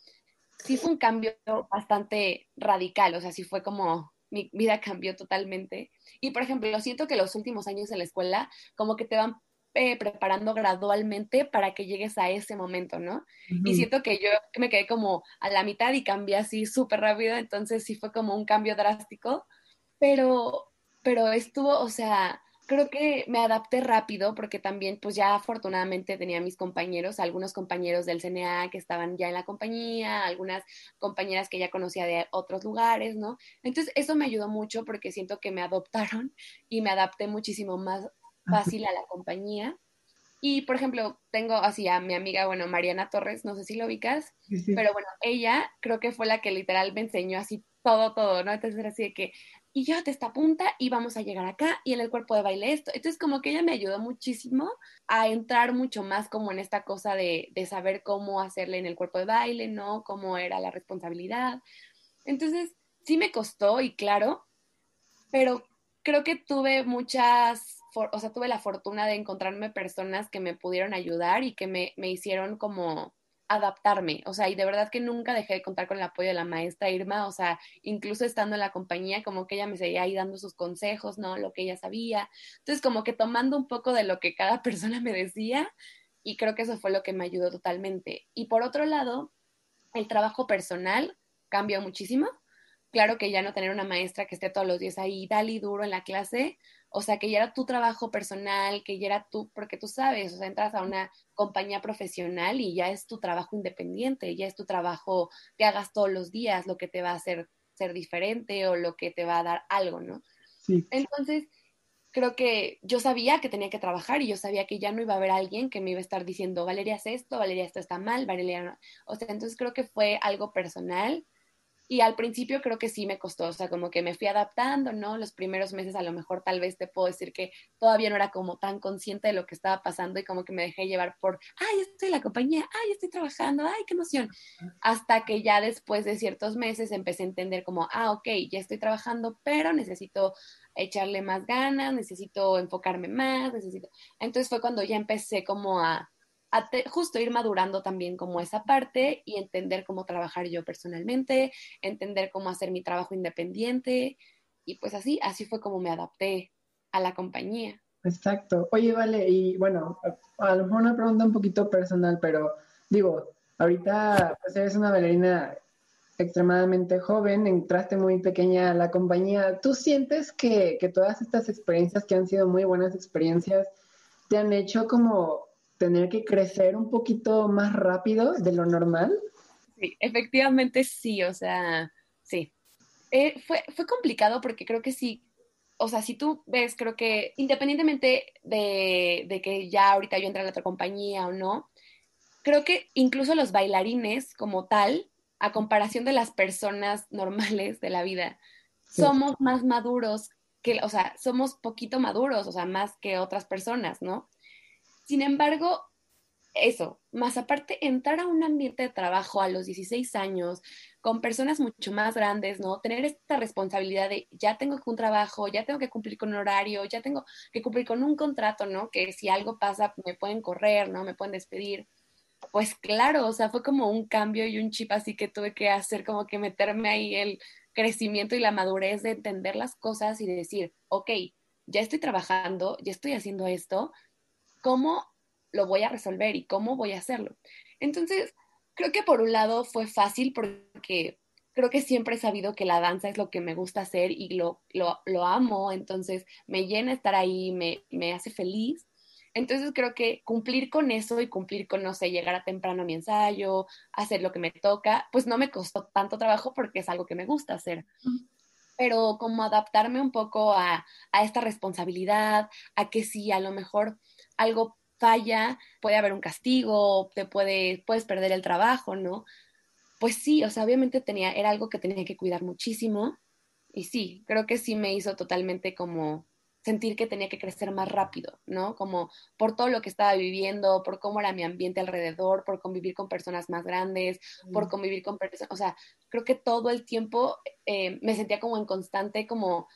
sí fue un cambio bastante radical, o sea, sí fue como mi vida cambió totalmente. Y por ejemplo, siento que los últimos años en la escuela como que te van eh, preparando gradualmente para que llegues a ese momento, ¿no? Y siento que yo me quedé como a la mitad y cambié así súper rápido, entonces sí fue como un cambio drástico, pero, pero estuvo, o sea, creo que me adapté rápido porque también pues ya afortunadamente tenía mis compañeros, algunos compañeros del CNA que estaban ya en la compañía, algunas compañeras que ya conocía de otros lugares, ¿no? Entonces eso me ayudó mucho porque siento que me adoptaron y me adapté muchísimo más fácil a la compañía. Y, por ejemplo, tengo así a mi amiga, bueno, Mariana Torres, no sé si lo ubicas, pero bueno, ella creo que fue la que literal me enseñó así todo, todo, ¿no? Entonces era así de que, y yo te esta punta y vamos a llegar acá y en el cuerpo de baile esto. Entonces como que ella me ayudó muchísimo a entrar mucho más como en esta cosa de, de saber cómo hacerle en el cuerpo de baile, ¿no? Cómo era la responsabilidad. Entonces sí me costó y claro, pero creo que tuve muchas o sea, tuve la fortuna de encontrarme personas que me pudieron ayudar y que me, me hicieron como adaptarme, o sea, y de verdad que nunca dejé de contar con el apoyo de la maestra Irma, o sea, incluso estando en la compañía, como que ella me seguía ahí dando sus consejos, ¿no? Lo que ella sabía. Entonces, como que tomando un poco de lo que cada *laughs* persona me decía, y creo que eso fue lo que me ayudó totalmente. Y por otro lado, el trabajo personal cambió muchísimo. Claro que ya no tener una maestra que esté todos los días ahí, dale duro en la clase, o sea, que ya era tu trabajo personal, que ya era tú, porque tú sabes, o sea, entras a una compañía profesional y ya es tu trabajo independiente, ya es tu trabajo que hagas todos los días, lo que te va a hacer ser diferente o lo que te va a dar algo, ¿no? Sí. Entonces, creo que yo sabía que tenía que trabajar y yo sabía que ya no iba a haber alguien que me iba a estar diciendo, Valeria, haz esto, Valeria, esto está mal, Valeria, no. o sea, entonces creo que fue algo personal y al principio creo que sí me costó, o sea, como que me fui adaptando, ¿no? Los primeros meses a lo mejor tal vez te puedo decir que todavía no era como tan consciente de lo que estaba pasando y como que me dejé llevar por, ay, estoy en la compañía, ay, estoy trabajando, ay, qué emoción. Hasta que ya después de ciertos meses empecé a entender como, ah, ok, ya estoy trabajando, pero necesito echarle más ganas, necesito enfocarme más, necesito... Entonces fue cuando ya empecé como a justo ir madurando también como esa parte y entender cómo trabajar yo personalmente, entender cómo hacer mi trabajo independiente y pues así, así fue como me adapté a la compañía. Exacto. Oye, vale, y bueno, a lo mejor una pregunta un poquito personal, pero digo, ahorita pues eres una bailarina extremadamente joven, entraste muy pequeña a la compañía. ¿Tú sientes que, que todas estas experiencias que han sido muy buenas experiencias te han hecho como tener que crecer un poquito más rápido de lo normal? Sí, efectivamente sí, o sea, sí. Eh, fue, fue complicado porque creo que sí, o sea, si tú ves, creo que independientemente de, de que ya ahorita yo entré a la otra compañía o no, creo que incluso los bailarines como tal, a comparación de las personas *laughs* normales de la vida, somos más maduros que, o sea, somos poquito maduros, o sea, más que otras personas, ¿no? Sin embargo, eso, más aparte, entrar a un ambiente de trabajo a los 16 años, con personas mucho más grandes, ¿no? Tener esta responsabilidad de ya tengo un trabajo, ya tengo que cumplir con un horario, ya tengo que cumplir con un contrato, ¿no? Que si algo pasa, me pueden correr, ¿no? Me pueden despedir. Pues claro, o sea, fue como un cambio y un chip así que tuve que hacer, como que meterme ahí el crecimiento y la madurez de entender las cosas y de decir, ok, ya estoy trabajando, ya estoy haciendo esto, cómo lo voy a resolver y cómo voy a hacerlo. Entonces, creo que por un lado fue fácil porque creo que siempre he sabido que la danza es lo que me gusta hacer y lo, lo, amo, entonces me llena estar ahí, me, me hace feliz. Entonces creo que cumplir con eso y cumplir con, no sé, llegar a temprano a mi ensayo, hacer lo que me toca, pues no me costó tanto trabajo porque es algo que me gusta hacer. pero como adaptarme un poco a, a esta responsabilidad, a que si a lo mejor algo falla, puede haber un castigo, te puede, puedes perder el trabajo, ¿no? Pues sí, o sea, obviamente tenía, era algo que tenía que cuidar muchísimo y sí, creo que sí me hizo totalmente como sentir que tenía que crecer más rápido, ¿no? Como por todo lo que estaba viviendo, por cómo era mi ambiente alrededor, por convivir con personas más grandes, por convivir con personas, o sea, creo que todo el tiempo eh, me sentía como en constante como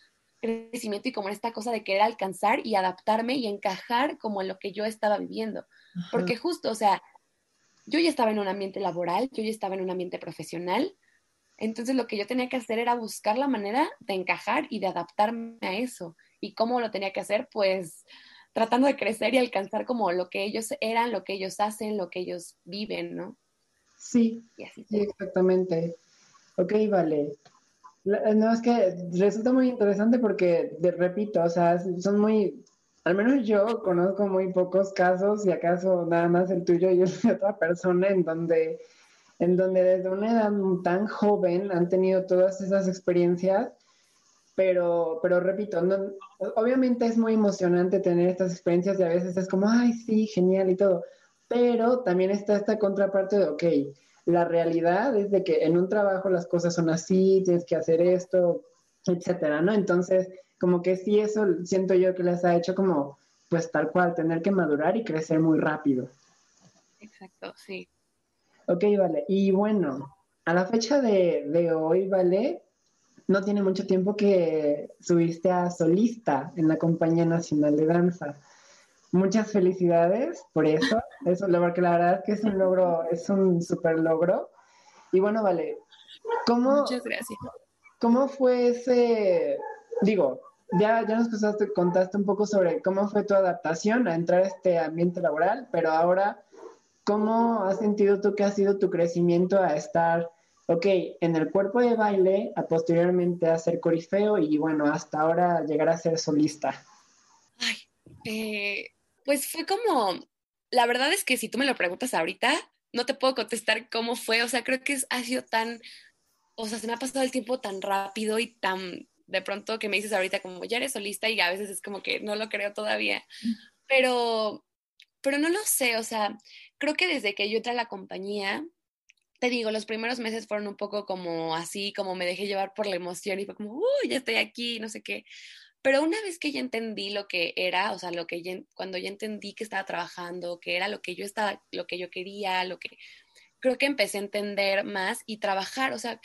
crecimiento y como en esta cosa de querer alcanzar y adaptarme y encajar como en lo que yo estaba viviendo. Porque justo, o sea, yo ya estaba en un ambiente laboral, yo ya estaba en un ambiente profesional, entonces lo que yo tenía que hacer era buscar la manera de encajar y de adaptarme a eso. ¿Y cómo lo tenía que hacer? Pues tratando de crecer y alcanzar como lo que ellos eran, lo que ellos hacen, lo que ellos viven, ¿no? Sí, sí exactamente. Ok, vale. No, es que resulta muy interesante porque, de, repito, o sea, son muy, al menos yo conozco muy pocos casos, y acaso nada más el tuyo y el de otra persona, en donde, en donde desde una edad tan joven han tenido todas esas experiencias pero, pero repito, no, obviamente es muy emocionante tener estas experiencias y a veces es como, ay, sí, genial y todo, pero también está esta contraparte de, ok, la realidad es de que en un trabajo las cosas son así, tienes que hacer esto, etcétera, ¿no? Entonces, como que sí, eso siento yo que les ha hecho como, pues tal cual, tener que madurar y crecer muy rápido. Exacto, sí. Ok, vale. Y bueno, a la fecha de, de hoy, ¿vale? no tiene mucho tiempo que subiste a solista en la Compañía Nacional de Danza. Muchas felicidades por eso, eso, porque la verdad es que es un logro, es un súper logro. Y bueno, vale, ¿cómo, Muchas gracias. ¿cómo fue ese, digo, ya, ya nos contaste, contaste un poco sobre cómo fue tu adaptación a entrar a este ambiente laboral, pero ahora, ¿cómo has sentido tú que ha sido tu crecimiento a estar ok, en el cuerpo de baile, a posteriormente a ser corifeo y bueno, hasta ahora llegar a ser solista? Ay, eh, pues fue como, la verdad es que si tú me lo preguntas ahorita, no te puedo contestar cómo fue, o sea, creo que ha sido tan, o sea, se me ha pasado el tiempo tan rápido y tan de pronto que me dices ahorita como ya eres solista y a veces es como que no lo creo todavía, pero, pero no lo sé, o sea, creo que desde que yo entré a la compañía, te digo, los primeros meses fueron un poco como así, como me dejé llevar por la emoción y fue como, uy, ya estoy aquí, no sé qué. Pero una vez que ya entendí lo que era, o sea, lo que cuando ya entendí que estaba trabajando, que era lo que yo estaba, lo que yo quería, lo que creo que empecé a entender más y trabajar, o sea,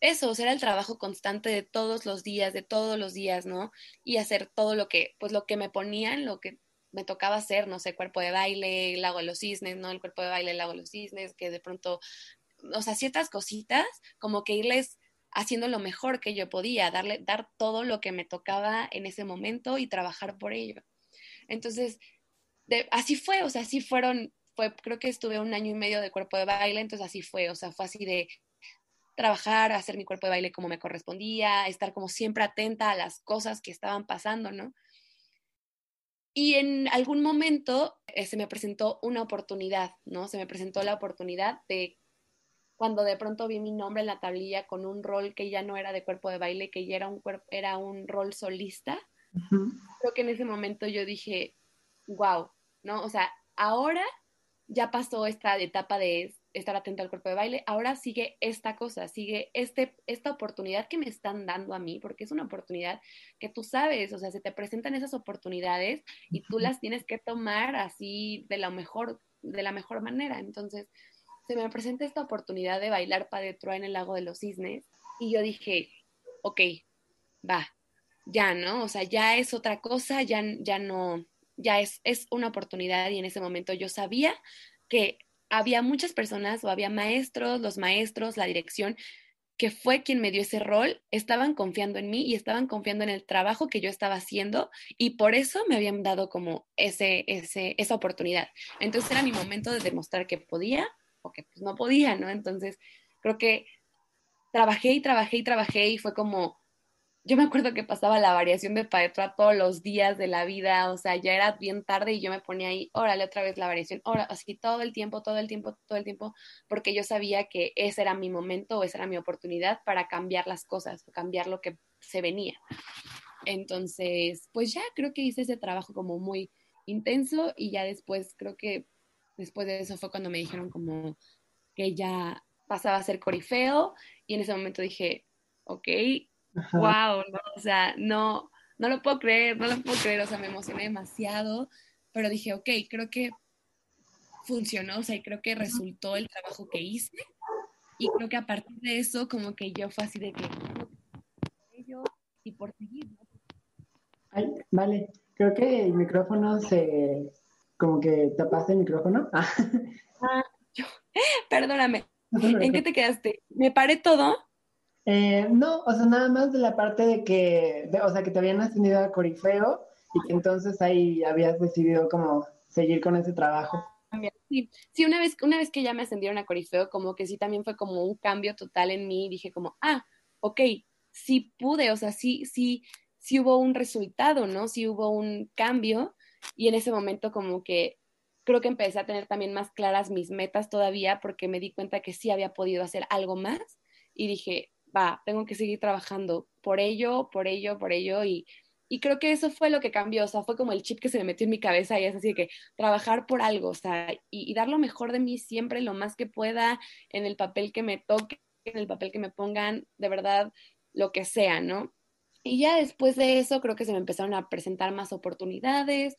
eso, o sea, era el trabajo constante de todos los días, de todos los días, ¿no? Y hacer todo lo que, pues lo que me ponían, lo que me tocaba hacer, no sé, cuerpo de baile, el lago de los cisnes, ¿no? El cuerpo de baile, el lago de los cisnes, que de pronto o sea, ciertas cositas, como que irles haciendo lo mejor que yo podía, darle, dar todo lo que me tocaba en ese momento y trabajar por ello. Entonces, así fue, o sea, así fueron, fue, creo que estuve un año y medio de cuerpo de baile, entonces así fue, o sea, fue así de trabajar, hacer mi cuerpo de baile como me correspondía, estar como siempre atenta a las cosas que estaban pasando, ¿no? Y en algún momento eh, se me presentó una oportunidad, ¿no? Se me presentó la oportunidad de cuando de pronto vi mi nombre en la tablilla con un rol que ya no era de cuerpo de baile, que ya era un, era un rol solista, creo que en ese momento yo dije, wow, ¿no? O sea, ahora ya pasó esta etapa de estar atenta al cuerpo de baile, ahora sigue esta cosa, sigue este, esta oportunidad que me están dando a mí, porque es una oportunidad que tú sabes, o sea, se te presentan esas oportunidades y tú las tienes que tomar así de la mejor, de la mejor manera. Entonces, se me presenta esta oportunidad de bailar Padre Troa en el lago de los cisnes y yo dije, ok, va, ya, ¿no? O sea, ya es otra cosa, ya, ya no, ya es, es una oportunidad y en ese momento yo sabía que había muchas personas o había maestros, los maestros, la dirección, que fue quien me dio ese rol, estaban confiando en mí y estaban confiando en el trabajo que yo estaba haciendo y por eso me habían dado como ese, ese, esa oportunidad. Entonces era mi momento de demostrar que podía porque pues no podía, ¿no? Entonces, creo que trabajé y trabajé y trabajé y fue como, yo me acuerdo que pasaba la variación de Paetra todos los días de la vida, o sea, ya era bien tarde y yo me ponía ahí, órale otra vez la variación, ahora, así todo el tiempo, todo el tiempo, todo el tiempo, porque yo sabía que ese era mi momento o esa era mi oportunidad para cambiar las cosas, cambiar lo que se venía. Entonces, pues ya creo que hice ese trabajo como muy intenso y ya después, creo que después de eso fue cuando me dijeron como que ya pasaba a ser corifeo y en ese momento dije, ok, wow, o sea, no, no lo puedo creer, no lo puedo creer, o sea, me emocioné demasiado, pero dije, ok, creo que funcionó, o sea, y creo que resultó el trabajo que hice, y creo que a partir de eso, como que yo fue así de que, y por seguir, Ay, vale, creo que el micrófono se, como que tapaste el micrófono. *laughs* ah, yo, *laughs* perdóname, ¿en qué te quedaste? ¿Me paré todo? Eh, no, o sea, nada más de la parte de que, o sea, que te habían ascendido a Corifeo y que entonces ahí habías decidido como seguir con ese trabajo. Sí, sí una, vez, una vez que ya me ascendieron a Corifeo, como que sí también fue como un cambio total en mí. Dije como, ah, ok, sí pude, o sea, sí, sí, sí hubo un resultado, ¿no? Sí hubo un cambio y en ese momento como que creo que empecé a tener también más claras mis metas todavía porque me di cuenta que sí había podido hacer algo más y dije, va, tengo que seguir trabajando por ello, por ello, por ello y, y creo que eso fue lo que cambió, o sea, fue como el chip que se me metió en mi cabeza y es así que trabajar por algo, o sea, y, dar lo mejor de mí siempre, lo más que pueda, en el papel que me toque, en el papel que me pongan, de verdad, lo que sea, ¿no? Y ya después de eso creo que se me empezaron a presentar más oportunidades.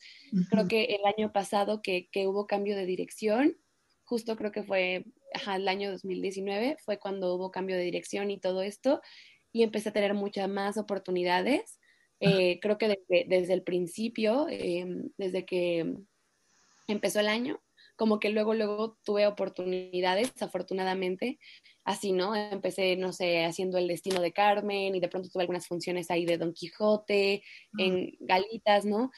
Creo que el año pasado que, que, hubo cambio de dirección, justo creo que fue ajá, el año 2019 fue cuando hubo cambio de dirección y todo esto, y empecé a tener muchas más oportunidades. Eh, creo que desde, desde el principio, em, desde que empezó el año, como que luego, luego tuve oportunidades, afortunadamente, así, ¿no? Empecé, no sé, haciendo el destino de Carmen y de pronto tuve algunas funciones ahí de Don Quijote, en Galitas, ¿no?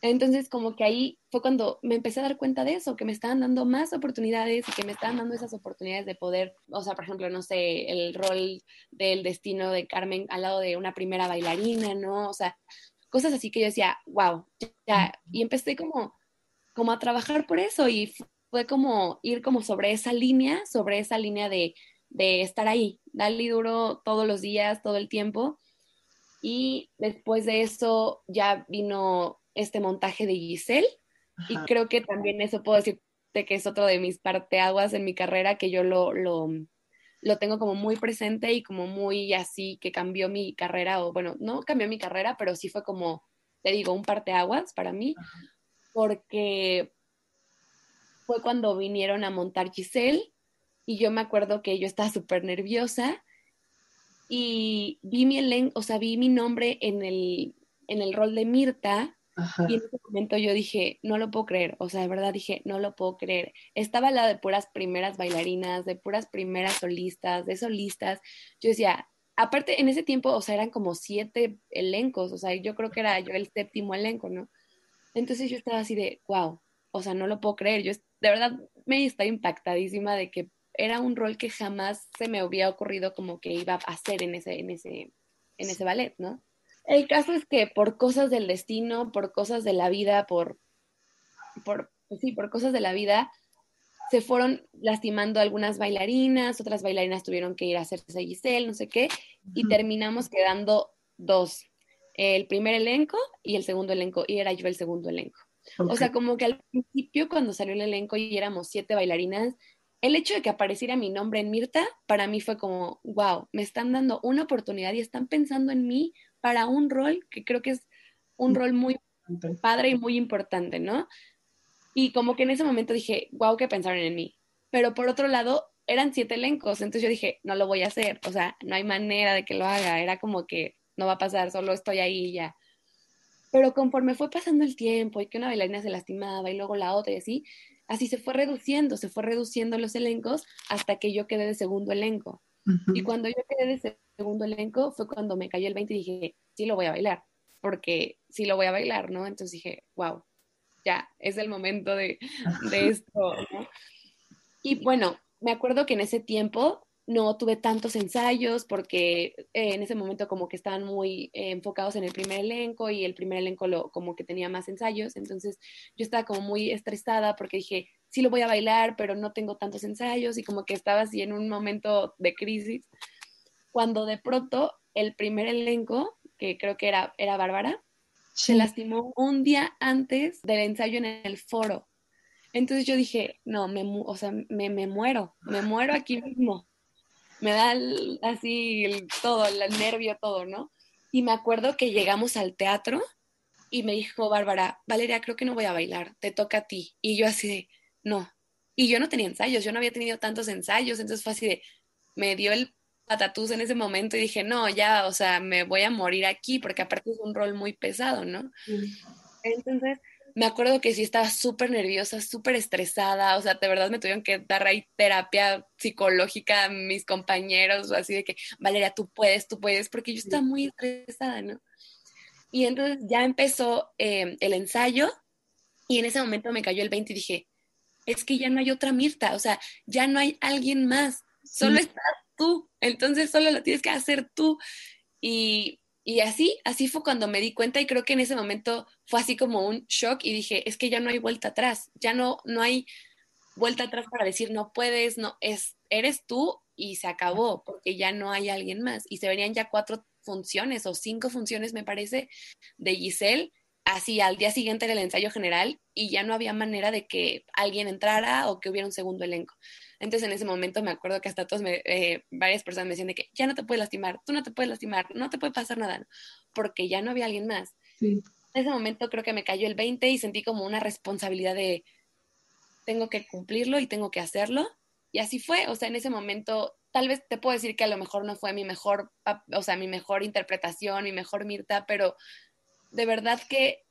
Entonces, como que ahí fue cuando me empecé a dar cuenta de eso, que me estaban dando más oportunidades y que me estaban dando esas oportunidades de poder, o sea, por ejemplo, no sé, el rol del destino de Carmen al lado de una primera bailarina, ¿no? O sea, cosas así que yo decía, wow, ya, y empecé como, como a trabajar por eso y fue como ir como sobre esa línea, sobre esa línea de, de estar ahí, darle duro todos los días, todo el tiempo. Y después de eso ya vino este montaje de Giselle. Y creo que también eso puedo decirte que es otro de mis parteaguas en mi carrera, que yo lo, lo, lo tengo como muy presente y como muy así, que cambió mi carrera, o bueno, no cambió mi carrera, pero sí fue como, te digo, un parteaguas para mí, porque fue cuando vinieron a montar Giselle y yo me acuerdo que yo estaba súper nerviosa y vi mi elenco, o sea, vi mi nombre en el, en el rol de Mirta y en ese momento yo dije, no lo puedo creer, o sea, de verdad dije, no lo puedo creer. Estaba la de puras primeras bailarinas, de puras primeras solistas, de solistas. Yo decía, aparte en ese tiempo, o sea, eran como siete elencos, o sea, yo creo que era yo el séptimo elenco, ¿no? Entonces yo estaba así de, wow, o sea, no lo puedo creer. Yo de verdad me estaba impactadísima de que era un rol que jamás se me había ocurrido como que iba a hacer en ese, en ese, en ese ballet, ¿no? El caso es que por cosas del destino, por cosas de la vida, por, por, pues sí, por cosas de la vida, se fueron lastimando algunas bailarinas, otras bailarinas tuvieron que ir a hacerse Giselle, no sé qué, y terminamos quedando dos, el primer elenco y el segundo elenco, y era yo el segundo elenco. O sea, como que al principio cuando salió el elenco y éramos siete bailarinas, el hecho de que apareciera mi nombre en Mirta, para mí fue como, wow, me están dando una oportunidad y están pensando en mí para un rol que creo que es un rol muy padre y muy importante, ¿no? Y como que en ese momento dije, wow, que pensaron en mí. Pero por otro lado, eran siete elencos, entonces yo dije, no lo voy a hacer, o sea, no hay manera de que lo haga, era como que no va a pasar, solo estoy ahí y ya. Pero conforme fue pasando el tiempo y que una bailarina se lastimaba y luego la otra y así, así se fue reduciendo, se fue reduciendo los elencos hasta que yo quedé de segundo elenco. Y cuando yo quedé de segundo elenco fue cuando me cayó el 20 y dije, sí lo voy a bailar, porque sí lo voy a bailar, ¿no? Entonces dije, wow, ya, es el momento de, de *laughs* esto, ¿no? Y bueno, me acuerdo que en ese tiempo no tuve tantos ensayos porque eh, en ese momento como que estaban muy eh, enfocados en el primer elenco y el primer elenco lo, como que tenía más ensayos, entonces yo estaba como muy estresada porque dije, sí lo voy a bailar, pero no tengo tantos ensayos y como que estaba así en un momento de crisis, cuando de pronto el primer elenco, que creo que era, era Bárbara, se lastimó un día antes del ensayo en el foro. Entonces yo dije, no, me, o sea, me, me muero, me muero aquí mismo me da así todo, el nervio, todo, ¿no? Y me acuerdo que llegamos al teatro y me dijo Bárbara, Valeria, creo que no voy a bailar, te toca a ti. Y yo así de, no. Y yo no tenía ensayos, yo no había tenido tantos ensayos, entonces fue así de, me dio el patatús en ese momento y dije, no, ya, o sea, me voy a morir aquí, porque aparte es un rol muy pesado, ¿no? Entonces, me acuerdo que sí estaba súper nerviosa, súper estresada, o sea, de verdad me tuvieron que dar ahí terapia psicológica a mis compañeros, así de que, Valeria, tú puedes, tú puedes, porque yo estaba muy estresada, ¿no? Y entonces ya empezó eh, el ensayo y en ese momento me cayó el 20 y dije, es que ya no hay otra Mirta, o sea, ya no hay alguien más, solo estás tú, entonces solo lo tienes que hacer tú. Y, y así, así fue cuando me di cuenta y creo que en ese momento fue así como un shock y dije, es que ya no hay vuelta atrás, ya no, no hay vuelta atrás para decir no puedes, no, es, eres tú y se acabó, porque ya no hay alguien más. Y se verían ya cuatro funciones o cinco funciones, me parece, de Giselle, así al día siguiente del ensayo general y ya no había manera de que alguien entrara o que hubiera un segundo elenco. Entonces en ese momento me acuerdo que hasta todos me, eh, varias personas me decían de que ya no te puedes lastimar, tú no te puedes lastimar, no te puede pasar nada, porque ya no había alguien más. En ese momento creo que me cayó el 20 y sentí como una responsabilidad de tengo que cumplirlo y tengo que hacerlo. Y así fue, o sea, en ese momento tal vez te puedo decir que a lo mejor no fue mi mejor, o sea, mi mejor interpretación, mi mejor Mirta, pero de verdad que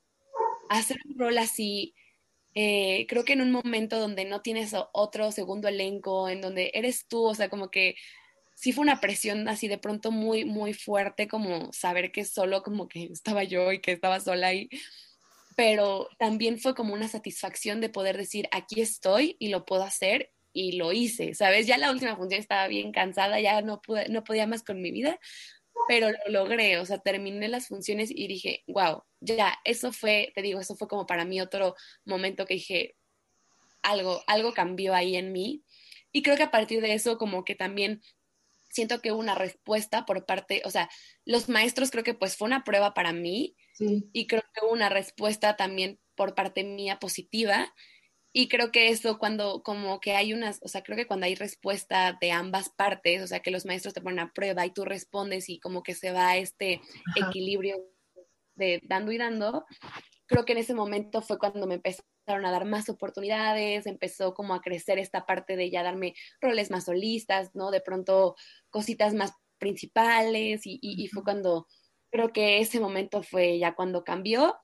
hacer un rol así eh, creo que en un momento donde no tienes otro segundo elenco, en donde eres tú, o sea, como que sí fue una presión así de pronto muy, muy fuerte, como saber que solo como que estaba yo y que estaba sola ahí, pero también fue como una satisfacción de poder decir, aquí estoy y lo puedo hacer y lo hice, ¿sabes? Ya la última función estaba bien cansada, ya no, pude, no podía más con mi vida, pero lo logré, o sea, terminé las funciones y dije, wow, ya, eso fue, te digo, eso fue como para mí otro momento que dije, algo, algo cambió ahí en mí. Y creo que a partir de eso, como que también siento que hubo una respuesta por parte, o sea, los maestros creo que pues fue una prueba para mí y creo que hubo una respuesta también por parte mía positiva y creo que eso cuando como que hay unas, o sea, creo que cuando hay respuesta de ambas partes, o sea, que los maestros te ponen a prueba y tú respondes y como que se va este equilibrio de dando y dando, creo que en ese momento fue cuando me empezaron a dar más oportunidades, empezó como a crecer esta parte de ya darme roles más solistas, ¿no? De pronto cositas más principales y, y fue cuando creo que ese momento fue ya cuando cambió.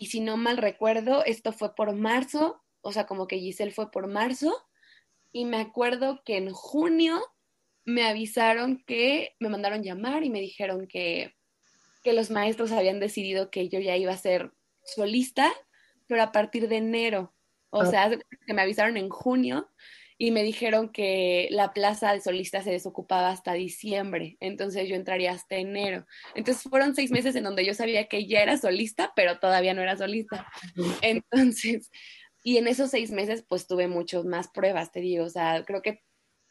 Y si no mal recuerdo, esto fue por marzo o sea, como que Giselle fue por marzo y me acuerdo que en junio me avisaron que me mandaron llamar y me dijeron que, que los maestros habían decidido que yo ya iba a ser solista, pero a partir de enero. O ah. sea, que me avisaron en junio y me dijeron que la plaza de solista se desocupaba hasta diciembre, entonces yo entraría hasta enero. Entonces fueron seis meses en donde yo sabía que ya era solista, pero todavía no era solista. Entonces, y en esos seis meses, pues tuve muchas más pruebas, te digo, o sea, creo que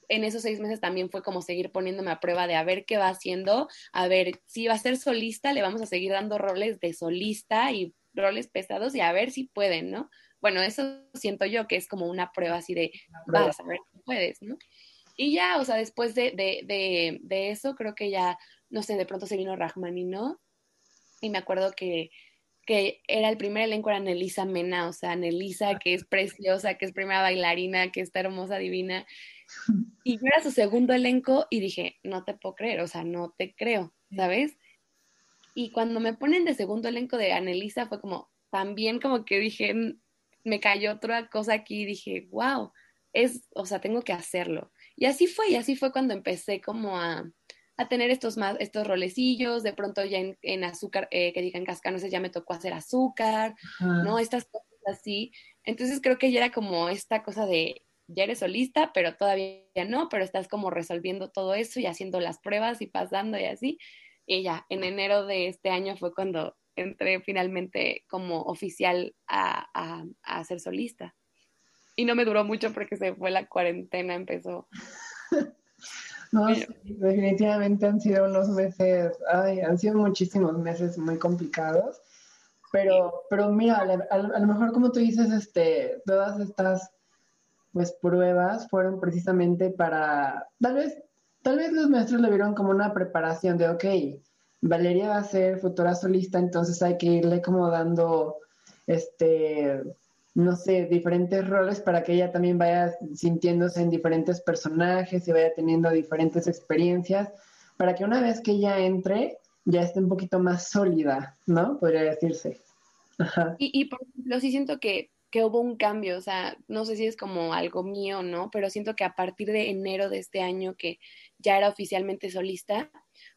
en esos seis meses también fue como seguir poniéndome a prueba de a ver qué va haciendo, a ver si va a ser solista, le vamos a seguir dando roles de solista y roles pesados y a ver si pueden, ¿no? Bueno, eso siento yo que es como una prueba así de, vas a ver si puedes, ¿no? Y ya, o sea, después de, de, de, de eso, creo que ya, no sé, de pronto se vino ¿no? y me acuerdo que que era el primer elenco, era Nelisa Mena, o sea, Nelisa, que es preciosa, que es primera bailarina, que está hermosa, divina. Y yo era su segundo elenco y dije, no te puedo creer, o sea, no te creo, ¿sabes? Y cuando me ponen de segundo elenco de Anelisa fue como, también como que dije, me cayó otra cosa aquí y dije, wow, es, o sea, tengo que hacerlo. Y así fue, y así fue cuando empecé como a, a tener estos más, estos rolecillos, de pronto ya en, azúcar, eh, que digan cascanoses, ya me tocó hacer azúcar, ¿no? Estas cosas así. Entonces creo que ya era como esta cosa de ya eres solista, pero todavía no, pero estás como resolviendo todo eso y haciendo las pruebas y pasando y así. Y ya, en enero de este año fue cuando entré finalmente como oficial a, a, ser solista. Y no me duró mucho porque se fue la cuarentena, empezó. *laughs* No, definitivamente han sido unos meses, ay, han sido muchísimos meses muy complicados, pero, pero mira, a, lo mejor como tú dices, este, todas estas pues pruebas fueron precisamente para, tal vez, tal vez los maestros lo vieron como una preparación de, ok, Valeria va a ser futura solista, entonces hay que irle como dando, este, no sé, diferentes roles para que ella también vaya sintiéndose en diferentes personajes y vaya teniendo diferentes experiencias, para que una vez que ella entre, ya esté un poquito más sólida, ¿no? Podría decirse. Y, y por ejemplo, sí siento que que hubo un cambio, o sea, no sé si es como algo mío, ¿no? Pero siento que a partir de enero de este año que ya era oficialmente solista,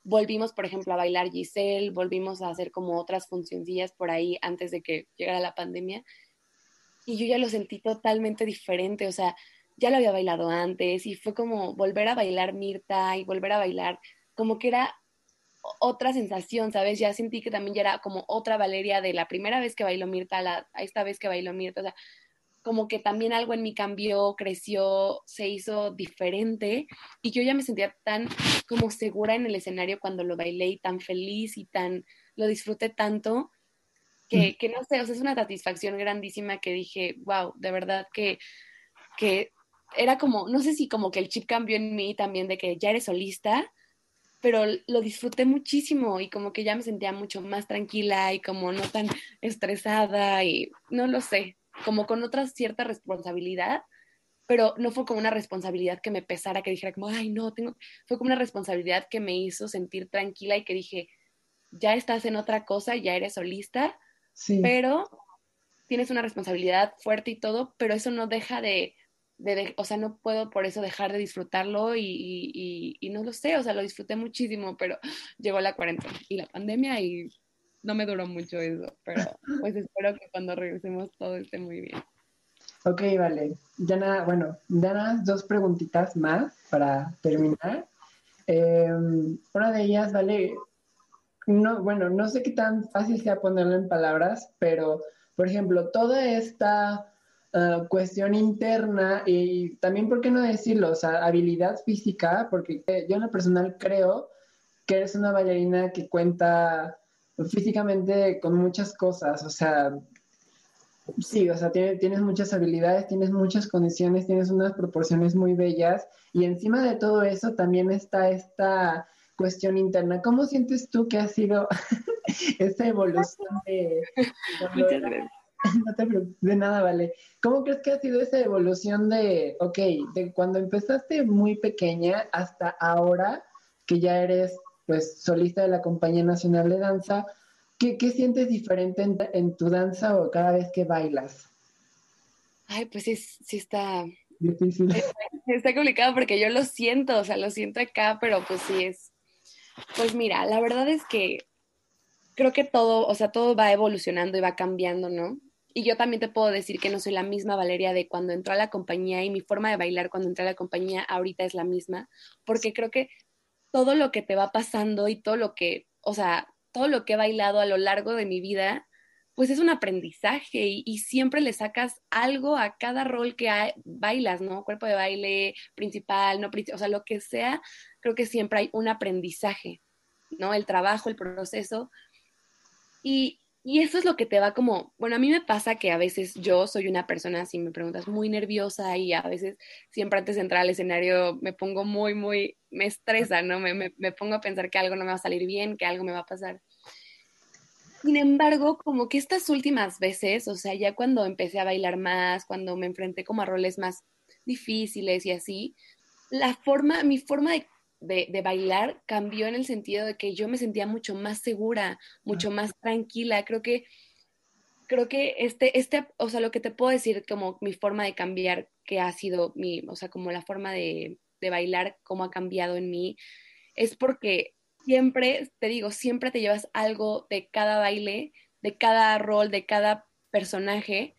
volvimos, por ejemplo, a bailar Giselle, volvimos a hacer como otras funcioncillas por ahí antes de que llegara la pandemia. Y yo ya lo sentí totalmente diferente, o sea, ya lo había bailado antes y fue como volver a bailar Mirta y volver a bailar, como que era otra sensación, ¿sabes? Ya sentí que también ya era como otra Valeria de la primera vez que bailó Mirta a, esta vez que bailó Mirta, o sea, como que también algo en mí cambió, creció, se hizo diferente y yo ya me sentía tan como segura en el escenario cuando lo bailé y tan feliz y tan, lo disfruté tanto que, que no sé, o sea, es una satisfacción grandísima que dije, wow, de verdad que, que era como, no sé si como que el chip cambió en mí también de que ya eres solista, pero lo disfruté muchísimo y como que ya me sentía mucho más tranquila y como no tan estresada y no lo sé, como con otra cierta responsabilidad, pero no fue como una responsabilidad que me pesara, que dijera como, ay, no, tengo, fue como una responsabilidad que me hizo sentir tranquila y que dije, ya estás en otra cosa, ya eres solista, pero tienes una responsabilidad fuerte y todo, pero eso no deja de, o sea, no puedo por eso dejar de disfrutarlo y, y, no lo sé, o sea, lo disfruté muchísimo, pero *laughs* llegó la cuarentena y la pandemia y no me duró mucho eso, pero pues espero que cuando regresemos todo esté muy bien. Ok, vale. Dana, bueno, Dana, dos preguntitas más para terminar. Em, una de ellas, vale, no, bueno, no sé qué tan fácil sea ponerlo en palabras, pero, por ejemplo, toda esta Ah, cuestión interna y también, ¿por qué no decirlo? O sea, habilidad física, porque yo en lo personal creo que eres una bailarina que cuenta físicamente con muchas cosas, o sea, sí, o sea, tienes muchas habilidades, tienes muchas condiciones, tienes unas proporciones muy bellas y encima de todo eso también está esta cuestión interna. ¿Cómo sientes tú que ha sido *laughs* esta evolución de... Muchas gracias *laughs* no te preocupes, de nada, vale. ¿Cómo crees que ha sido esa evolución de, ok, de cuando empezaste muy pequeña hasta ahora que ya eres pues solista de la Compañía Nacional de Danza? ¿Qué, sientes diferente en, tu danza o cada vez que bailas? Ay, pues sí, sí está... Difícil. *laughs* Está, complicado porque yo lo siento, o sea, lo siento acá, pero pues sí es... Pues mira, la verdad es que creo que todo, o sea, todo va evolucionando y va cambiando, ¿no? Y yo también te puedo decir que no soy la misma Valeria de cuando entró a la compañía y mi forma de bailar cuando entré a la compañía ahorita es la misma, porque creo que todo lo que te va pasando y todo lo que, o sea, todo lo que he bailado a lo largo de mi vida, pues es un aprendizaje y, siempre le sacas algo a cada rol que bailas, ¿no? Cuerpo de baile, principal, no principal, o sea, lo que sea, creo que siempre hay un aprendizaje, ¿no? El trabajo, el proceso. Y, y eso es lo que te va como, bueno, a mí me pasa que a veces yo soy una persona, si me preguntas, muy nerviosa y a veces siempre antes de entrar al escenario me pongo muy, muy, me estresa, ¿no? Me, me pongo a pensar que algo no me va a salir bien, que algo me va a pasar. Sin embargo, como que estas últimas veces, o sea, ya cuando empecé a bailar más, cuando me enfrenté como a roles más difíciles y así, la forma, mi forma de de, bailar cambió en el sentido de que yo me sentía mucho más segura, mucho más tranquila. Creo que, creo que este, este, o sea, lo que te puedo decir como mi forma de cambiar, que ha sido mi, o sea, como la forma de, de bailar, cómo ha cambiado en mí, es porque siempre, te digo, siempre te llevas algo de cada baile, de cada rol, de cada personaje,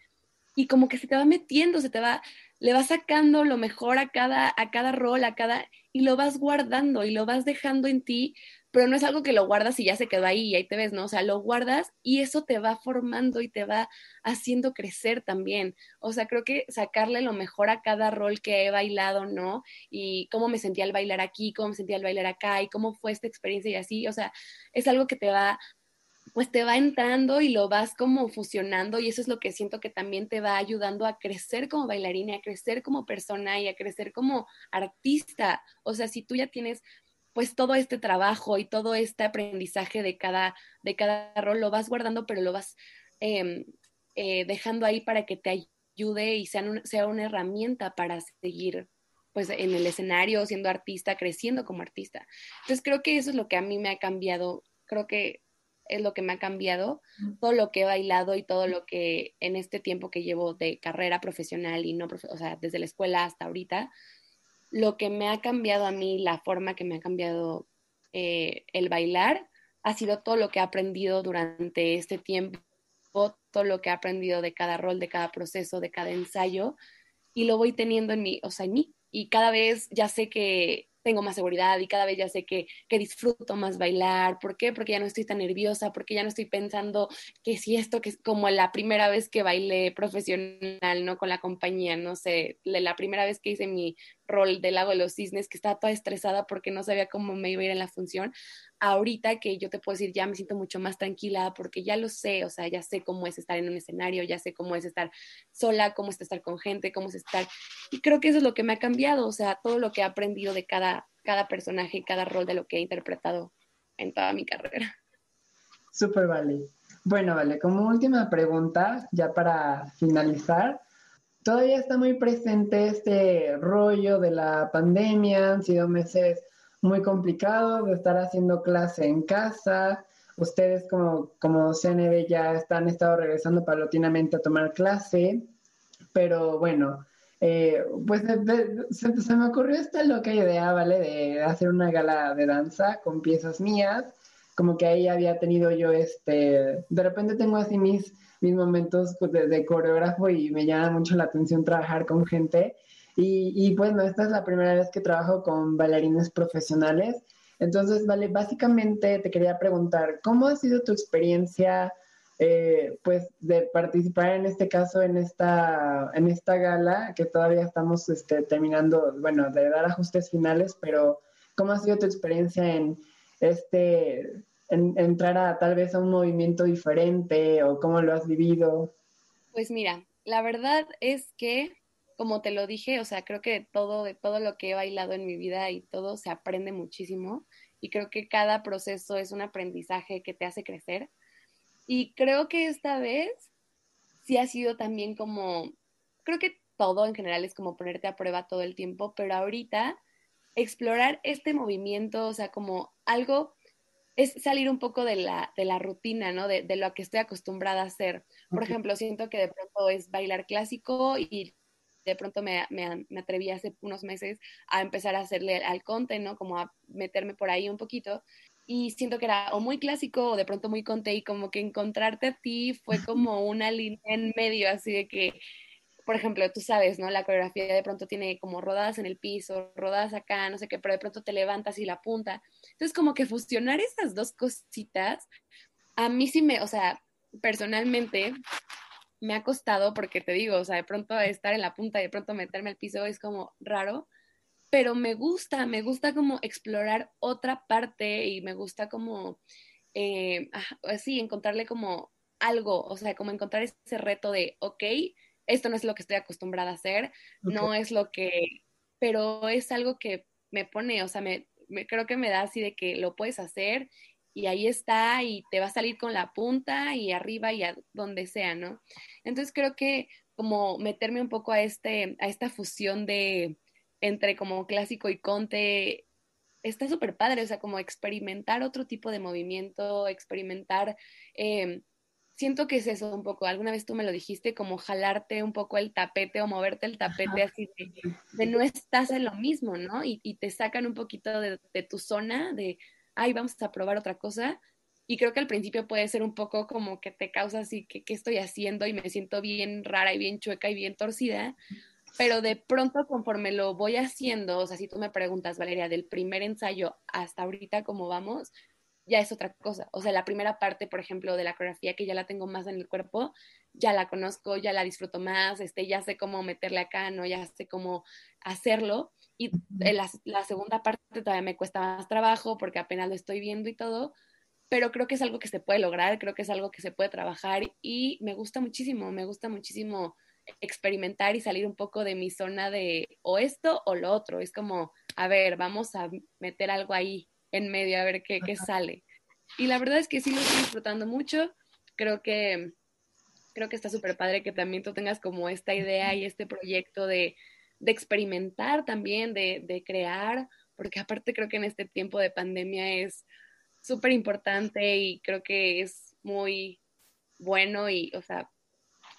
y como que se te va metiendo, se te va, le vas sacando lo mejor a cada, a cada rol, a cada, y lo vas guardando y lo vas dejando en ti, pero no es algo que lo guardas y ya se quedó ahí y ahí te ves, ¿no? O sea, lo guardas y eso te va formando y te va haciendo crecer también. O sea, creo que sacarle lo mejor a cada rol que he bailado, ¿no? Y cómo me sentía al bailar aquí, cómo me sentía al bailar acá y cómo fue esta experiencia y así, o sea, es algo que te va pues te va entrando y lo vas como fusionando y eso es lo que siento que también te va ayudando a crecer como bailarina, a crecer como persona y a crecer como artista. O sea, si tú ya tienes pues todo este trabajo y todo este aprendizaje de cada, de cada rol, lo vas guardando, pero lo vas em, eh, dejando ahí para que te ayude y sea, sea una herramienta para seguir pues en el escenario, siendo artista, creciendo como artista. Entonces creo que eso es lo que a mí me ha cambiado, creo que es lo que me ha cambiado, todo lo que he bailado y todo lo que en este tiempo que llevo de carrera profesional y no, o sea, desde la escuela hasta ahorita, lo que me ha cambiado a mí, la forma que me ha cambiado eh, el bailar, ha sido todo lo que he aprendido durante este tiempo, todo lo que he aprendido de cada rol, de cada proceso, de cada ensayo, y lo voy teniendo en mí, o sea, en mí. Y cada vez ya sé que tengo más seguridad y cada vez ya sé que, que, disfruto más bailar. ¿Por qué? Porque ya no estoy tan nerviosa, porque ya no estoy pensando que si esto que es como la primera vez que bailé profesional, ¿no? Con la compañía, no sé, la primera vez que hice mi rol del lago de los cisnes, que estaba toda estresada porque no sabía cómo me iba a ir en la función. Ahorita que yo te puedo decir, ya me siento mucho más tranquila porque ya lo sé, o sea, ya sé cómo es estar en un escenario, ya sé cómo es estar sola, cómo es estar con gente, cómo es estar. Y creo que eso es lo que me ha cambiado, o sea, todo lo que he aprendido de cada, cada personaje cada rol de lo que he interpretado en toda mi carrera. Súper, vale. Bueno, vale, como última pregunta, ya para finalizar, todavía está muy presente este rollo de la pandemia, han sido meses muy complicados de estar haciendo clase en casa. Ustedes como, como CNB ya están estado regresando paulatinamente a tomar clase, pero bueno, eh, pues se, me ocurrió esta loca idea, ¿vale? De hacer una gala de danza con piezas mías, como que ahí había tenido yo este, de repente tengo así mis mis momentos pues, de, coreógrafo y me llama mucho la atención trabajar con gente. Y, y bueno, esta es la primera vez que trabajo con bailarines profesionales. Entonces, vale, básicamente te quería preguntar, ¿cómo ha sido tu experiencia, eh, pues, de participar en este caso, en esta, en esta gala, que todavía estamos este, terminando, bueno, de dar ajustes finales, pero ¿cómo ha sido tu experiencia en este, entrar a tal vez a un movimiento diferente o cómo lo has vivido? Pues mira, la verdad es que, como te lo dije, o sea, creo que todo, de todo lo que he bailado en mi vida y todo se aprende muchísimo y creo que cada proceso es un aprendizaje que te hace crecer. Y creo que esta vez sí ha sido también como, creo que todo en general es como ponerte a prueba todo el tiempo, pero ahorita explorar este movimiento, o sea, como algo es salir un poco de la, de la rutina, ¿no? De, de, lo que estoy acostumbrada a hacer. Por ejemplo, siento que de pronto es bailar clásico y de pronto me, me, me, atreví hace unos meses a empezar a hacerle al conte, ¿no? Como a meterme por ahí un poquito. Y siento que era o muy clásico o de pronto muy conte y como que encontrarte a ti fue *laughs* como una línea en medio, así de que por ejemplo, tú sabes, ¿no? La coreografía de pronto tiene como rodadas en el piso, rodadas acá, no sé qué, pero de pronto te levantas y la punta. Entonces, como que fusionar esas dos cositas, a mí sí me, o sea, personalmente me ha costado porque te digo, o sea, de pronto estar en la punta y de pronto meterme al piso es como raro, pero me gusta, me gusta como explorar otra parte y me gusta como, eh, así, encontrarle como algo, o sea, como encontrar ese reto de, ok, esto no es lo que estoy acostumbrada a hacer, no es lo que, pero es algo que me pone, o sea, me, creo que me da así de que lo puedes hacer y ahí está y te va a salir con la punta y arriba y a donde sea, ¿no? Entonces creo que como meterme un poco a este, a esta fusión de entre como clásico y conte está súper padre, o sea, como experimentar otro tipo de movimiento, experimentar eh, siento que es eso un poco, alguna vez tú me lo dijiste, como jalarte un poco el tapete o moverte el tapete así de, no estás en lo mismo, ¿no? Y, te sacan un poquito de, tu zona, de, ay, vamos a probar otra cosa. Y creo que al principio puede ser un poco como que te causa así, que qué estoy haciendo y me siento bien rara y bien chueca y bien torcida. pero de pronto conforme lo voy haciendo, o sea, si tú me preguntas, Valeria, del primer ensayo hasta ahorita cómo vamos, ya es otra cosa. O sea, la primera parte, por ejemplo, de la coreografía que ya la tengo más en el cuerpo, ya la conozco, ya la disfruto más, este, ya sé cómo meterle acá, ¿no? Ya sé cómo hacerlo. Y la, la segunda parte todavía me cuesta más trabajo porque apenas lo estoy viendo y todo, pero creo que es algo que se puede lograr, creo que es algo que se puede trabajar y me gusta muchísimo, me gusta muchísimo experimentar y salir un poco de mi zona de o esto o lo otro. Es como, a ver, vamos a meter algo ahí en medio a ver qué, qué sale. Y la verdad es que sí lo estoy disfrutando mucho. Creo que, creo que está súper padre que también tú tengas como esta idea y este proyecto de, de experimentar también, de, de crear, porque aparte creo que en este tiempo de pandemia es súper importante y creo que es muy bueno y, o sea,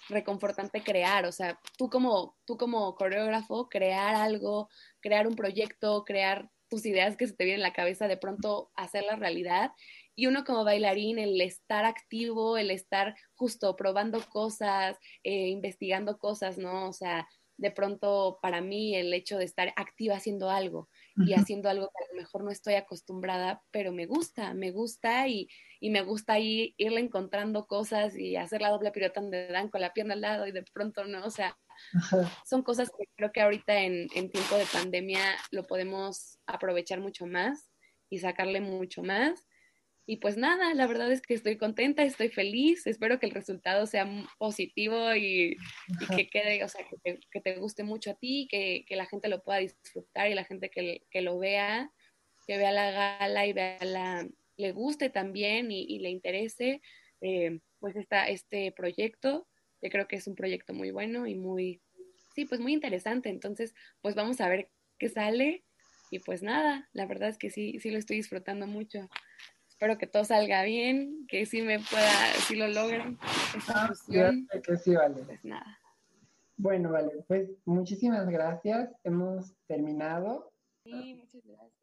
reconfortante crear, o sea, tú como, tú como coreógrafo, crear algo, crear un proyecto, crear tus ideas que se te vienen en la cabeza, de pronto hacerla realidad. Y uno como bailarín, el estar activo, el estar justo probando cosas, eh, investigando cosas, ¿no? O sea, de pronto para mí el hecho de estar activa haciendo algo y haciendo algo que a lo mejor no estoy acostumbrada, pero me gusta, me gusta y, y me gusta ahí irle encontrando cosas y hacer la doble pirueta de Dan con la pierna al lado y de pronto no, o sea, son cosas que creo que ahorita en, en tiempo de pandemia lo podemos aprovechar mucho más y sacarle mucho más y pues nada, la verdad es que estoy contenta, estoy feliz, espero que el resultado sea positivo y, que quede, o sea, que te, que te, guste mucho a ti, que, que la gente lo pueda disfrutar y la gente que, que, lo vea, que vea la gala y vea la, le guste también y, y le interese, eh, pues esta, este proyecto, que creo que es un proyecto muy bueno y muy, sí, pues muy interesante. Entonces, pues vamos a ver qué sale y pues nada, la verdad es que sí, sí lo estoy disfrutando mucho espero que todo salga bien, que sí me pueda, si lo logren. Ah, que sí, vale. Pues nada. Bueno, vale, pues muchísimas gracias. Hemos terminado. Sí, muchas gracias.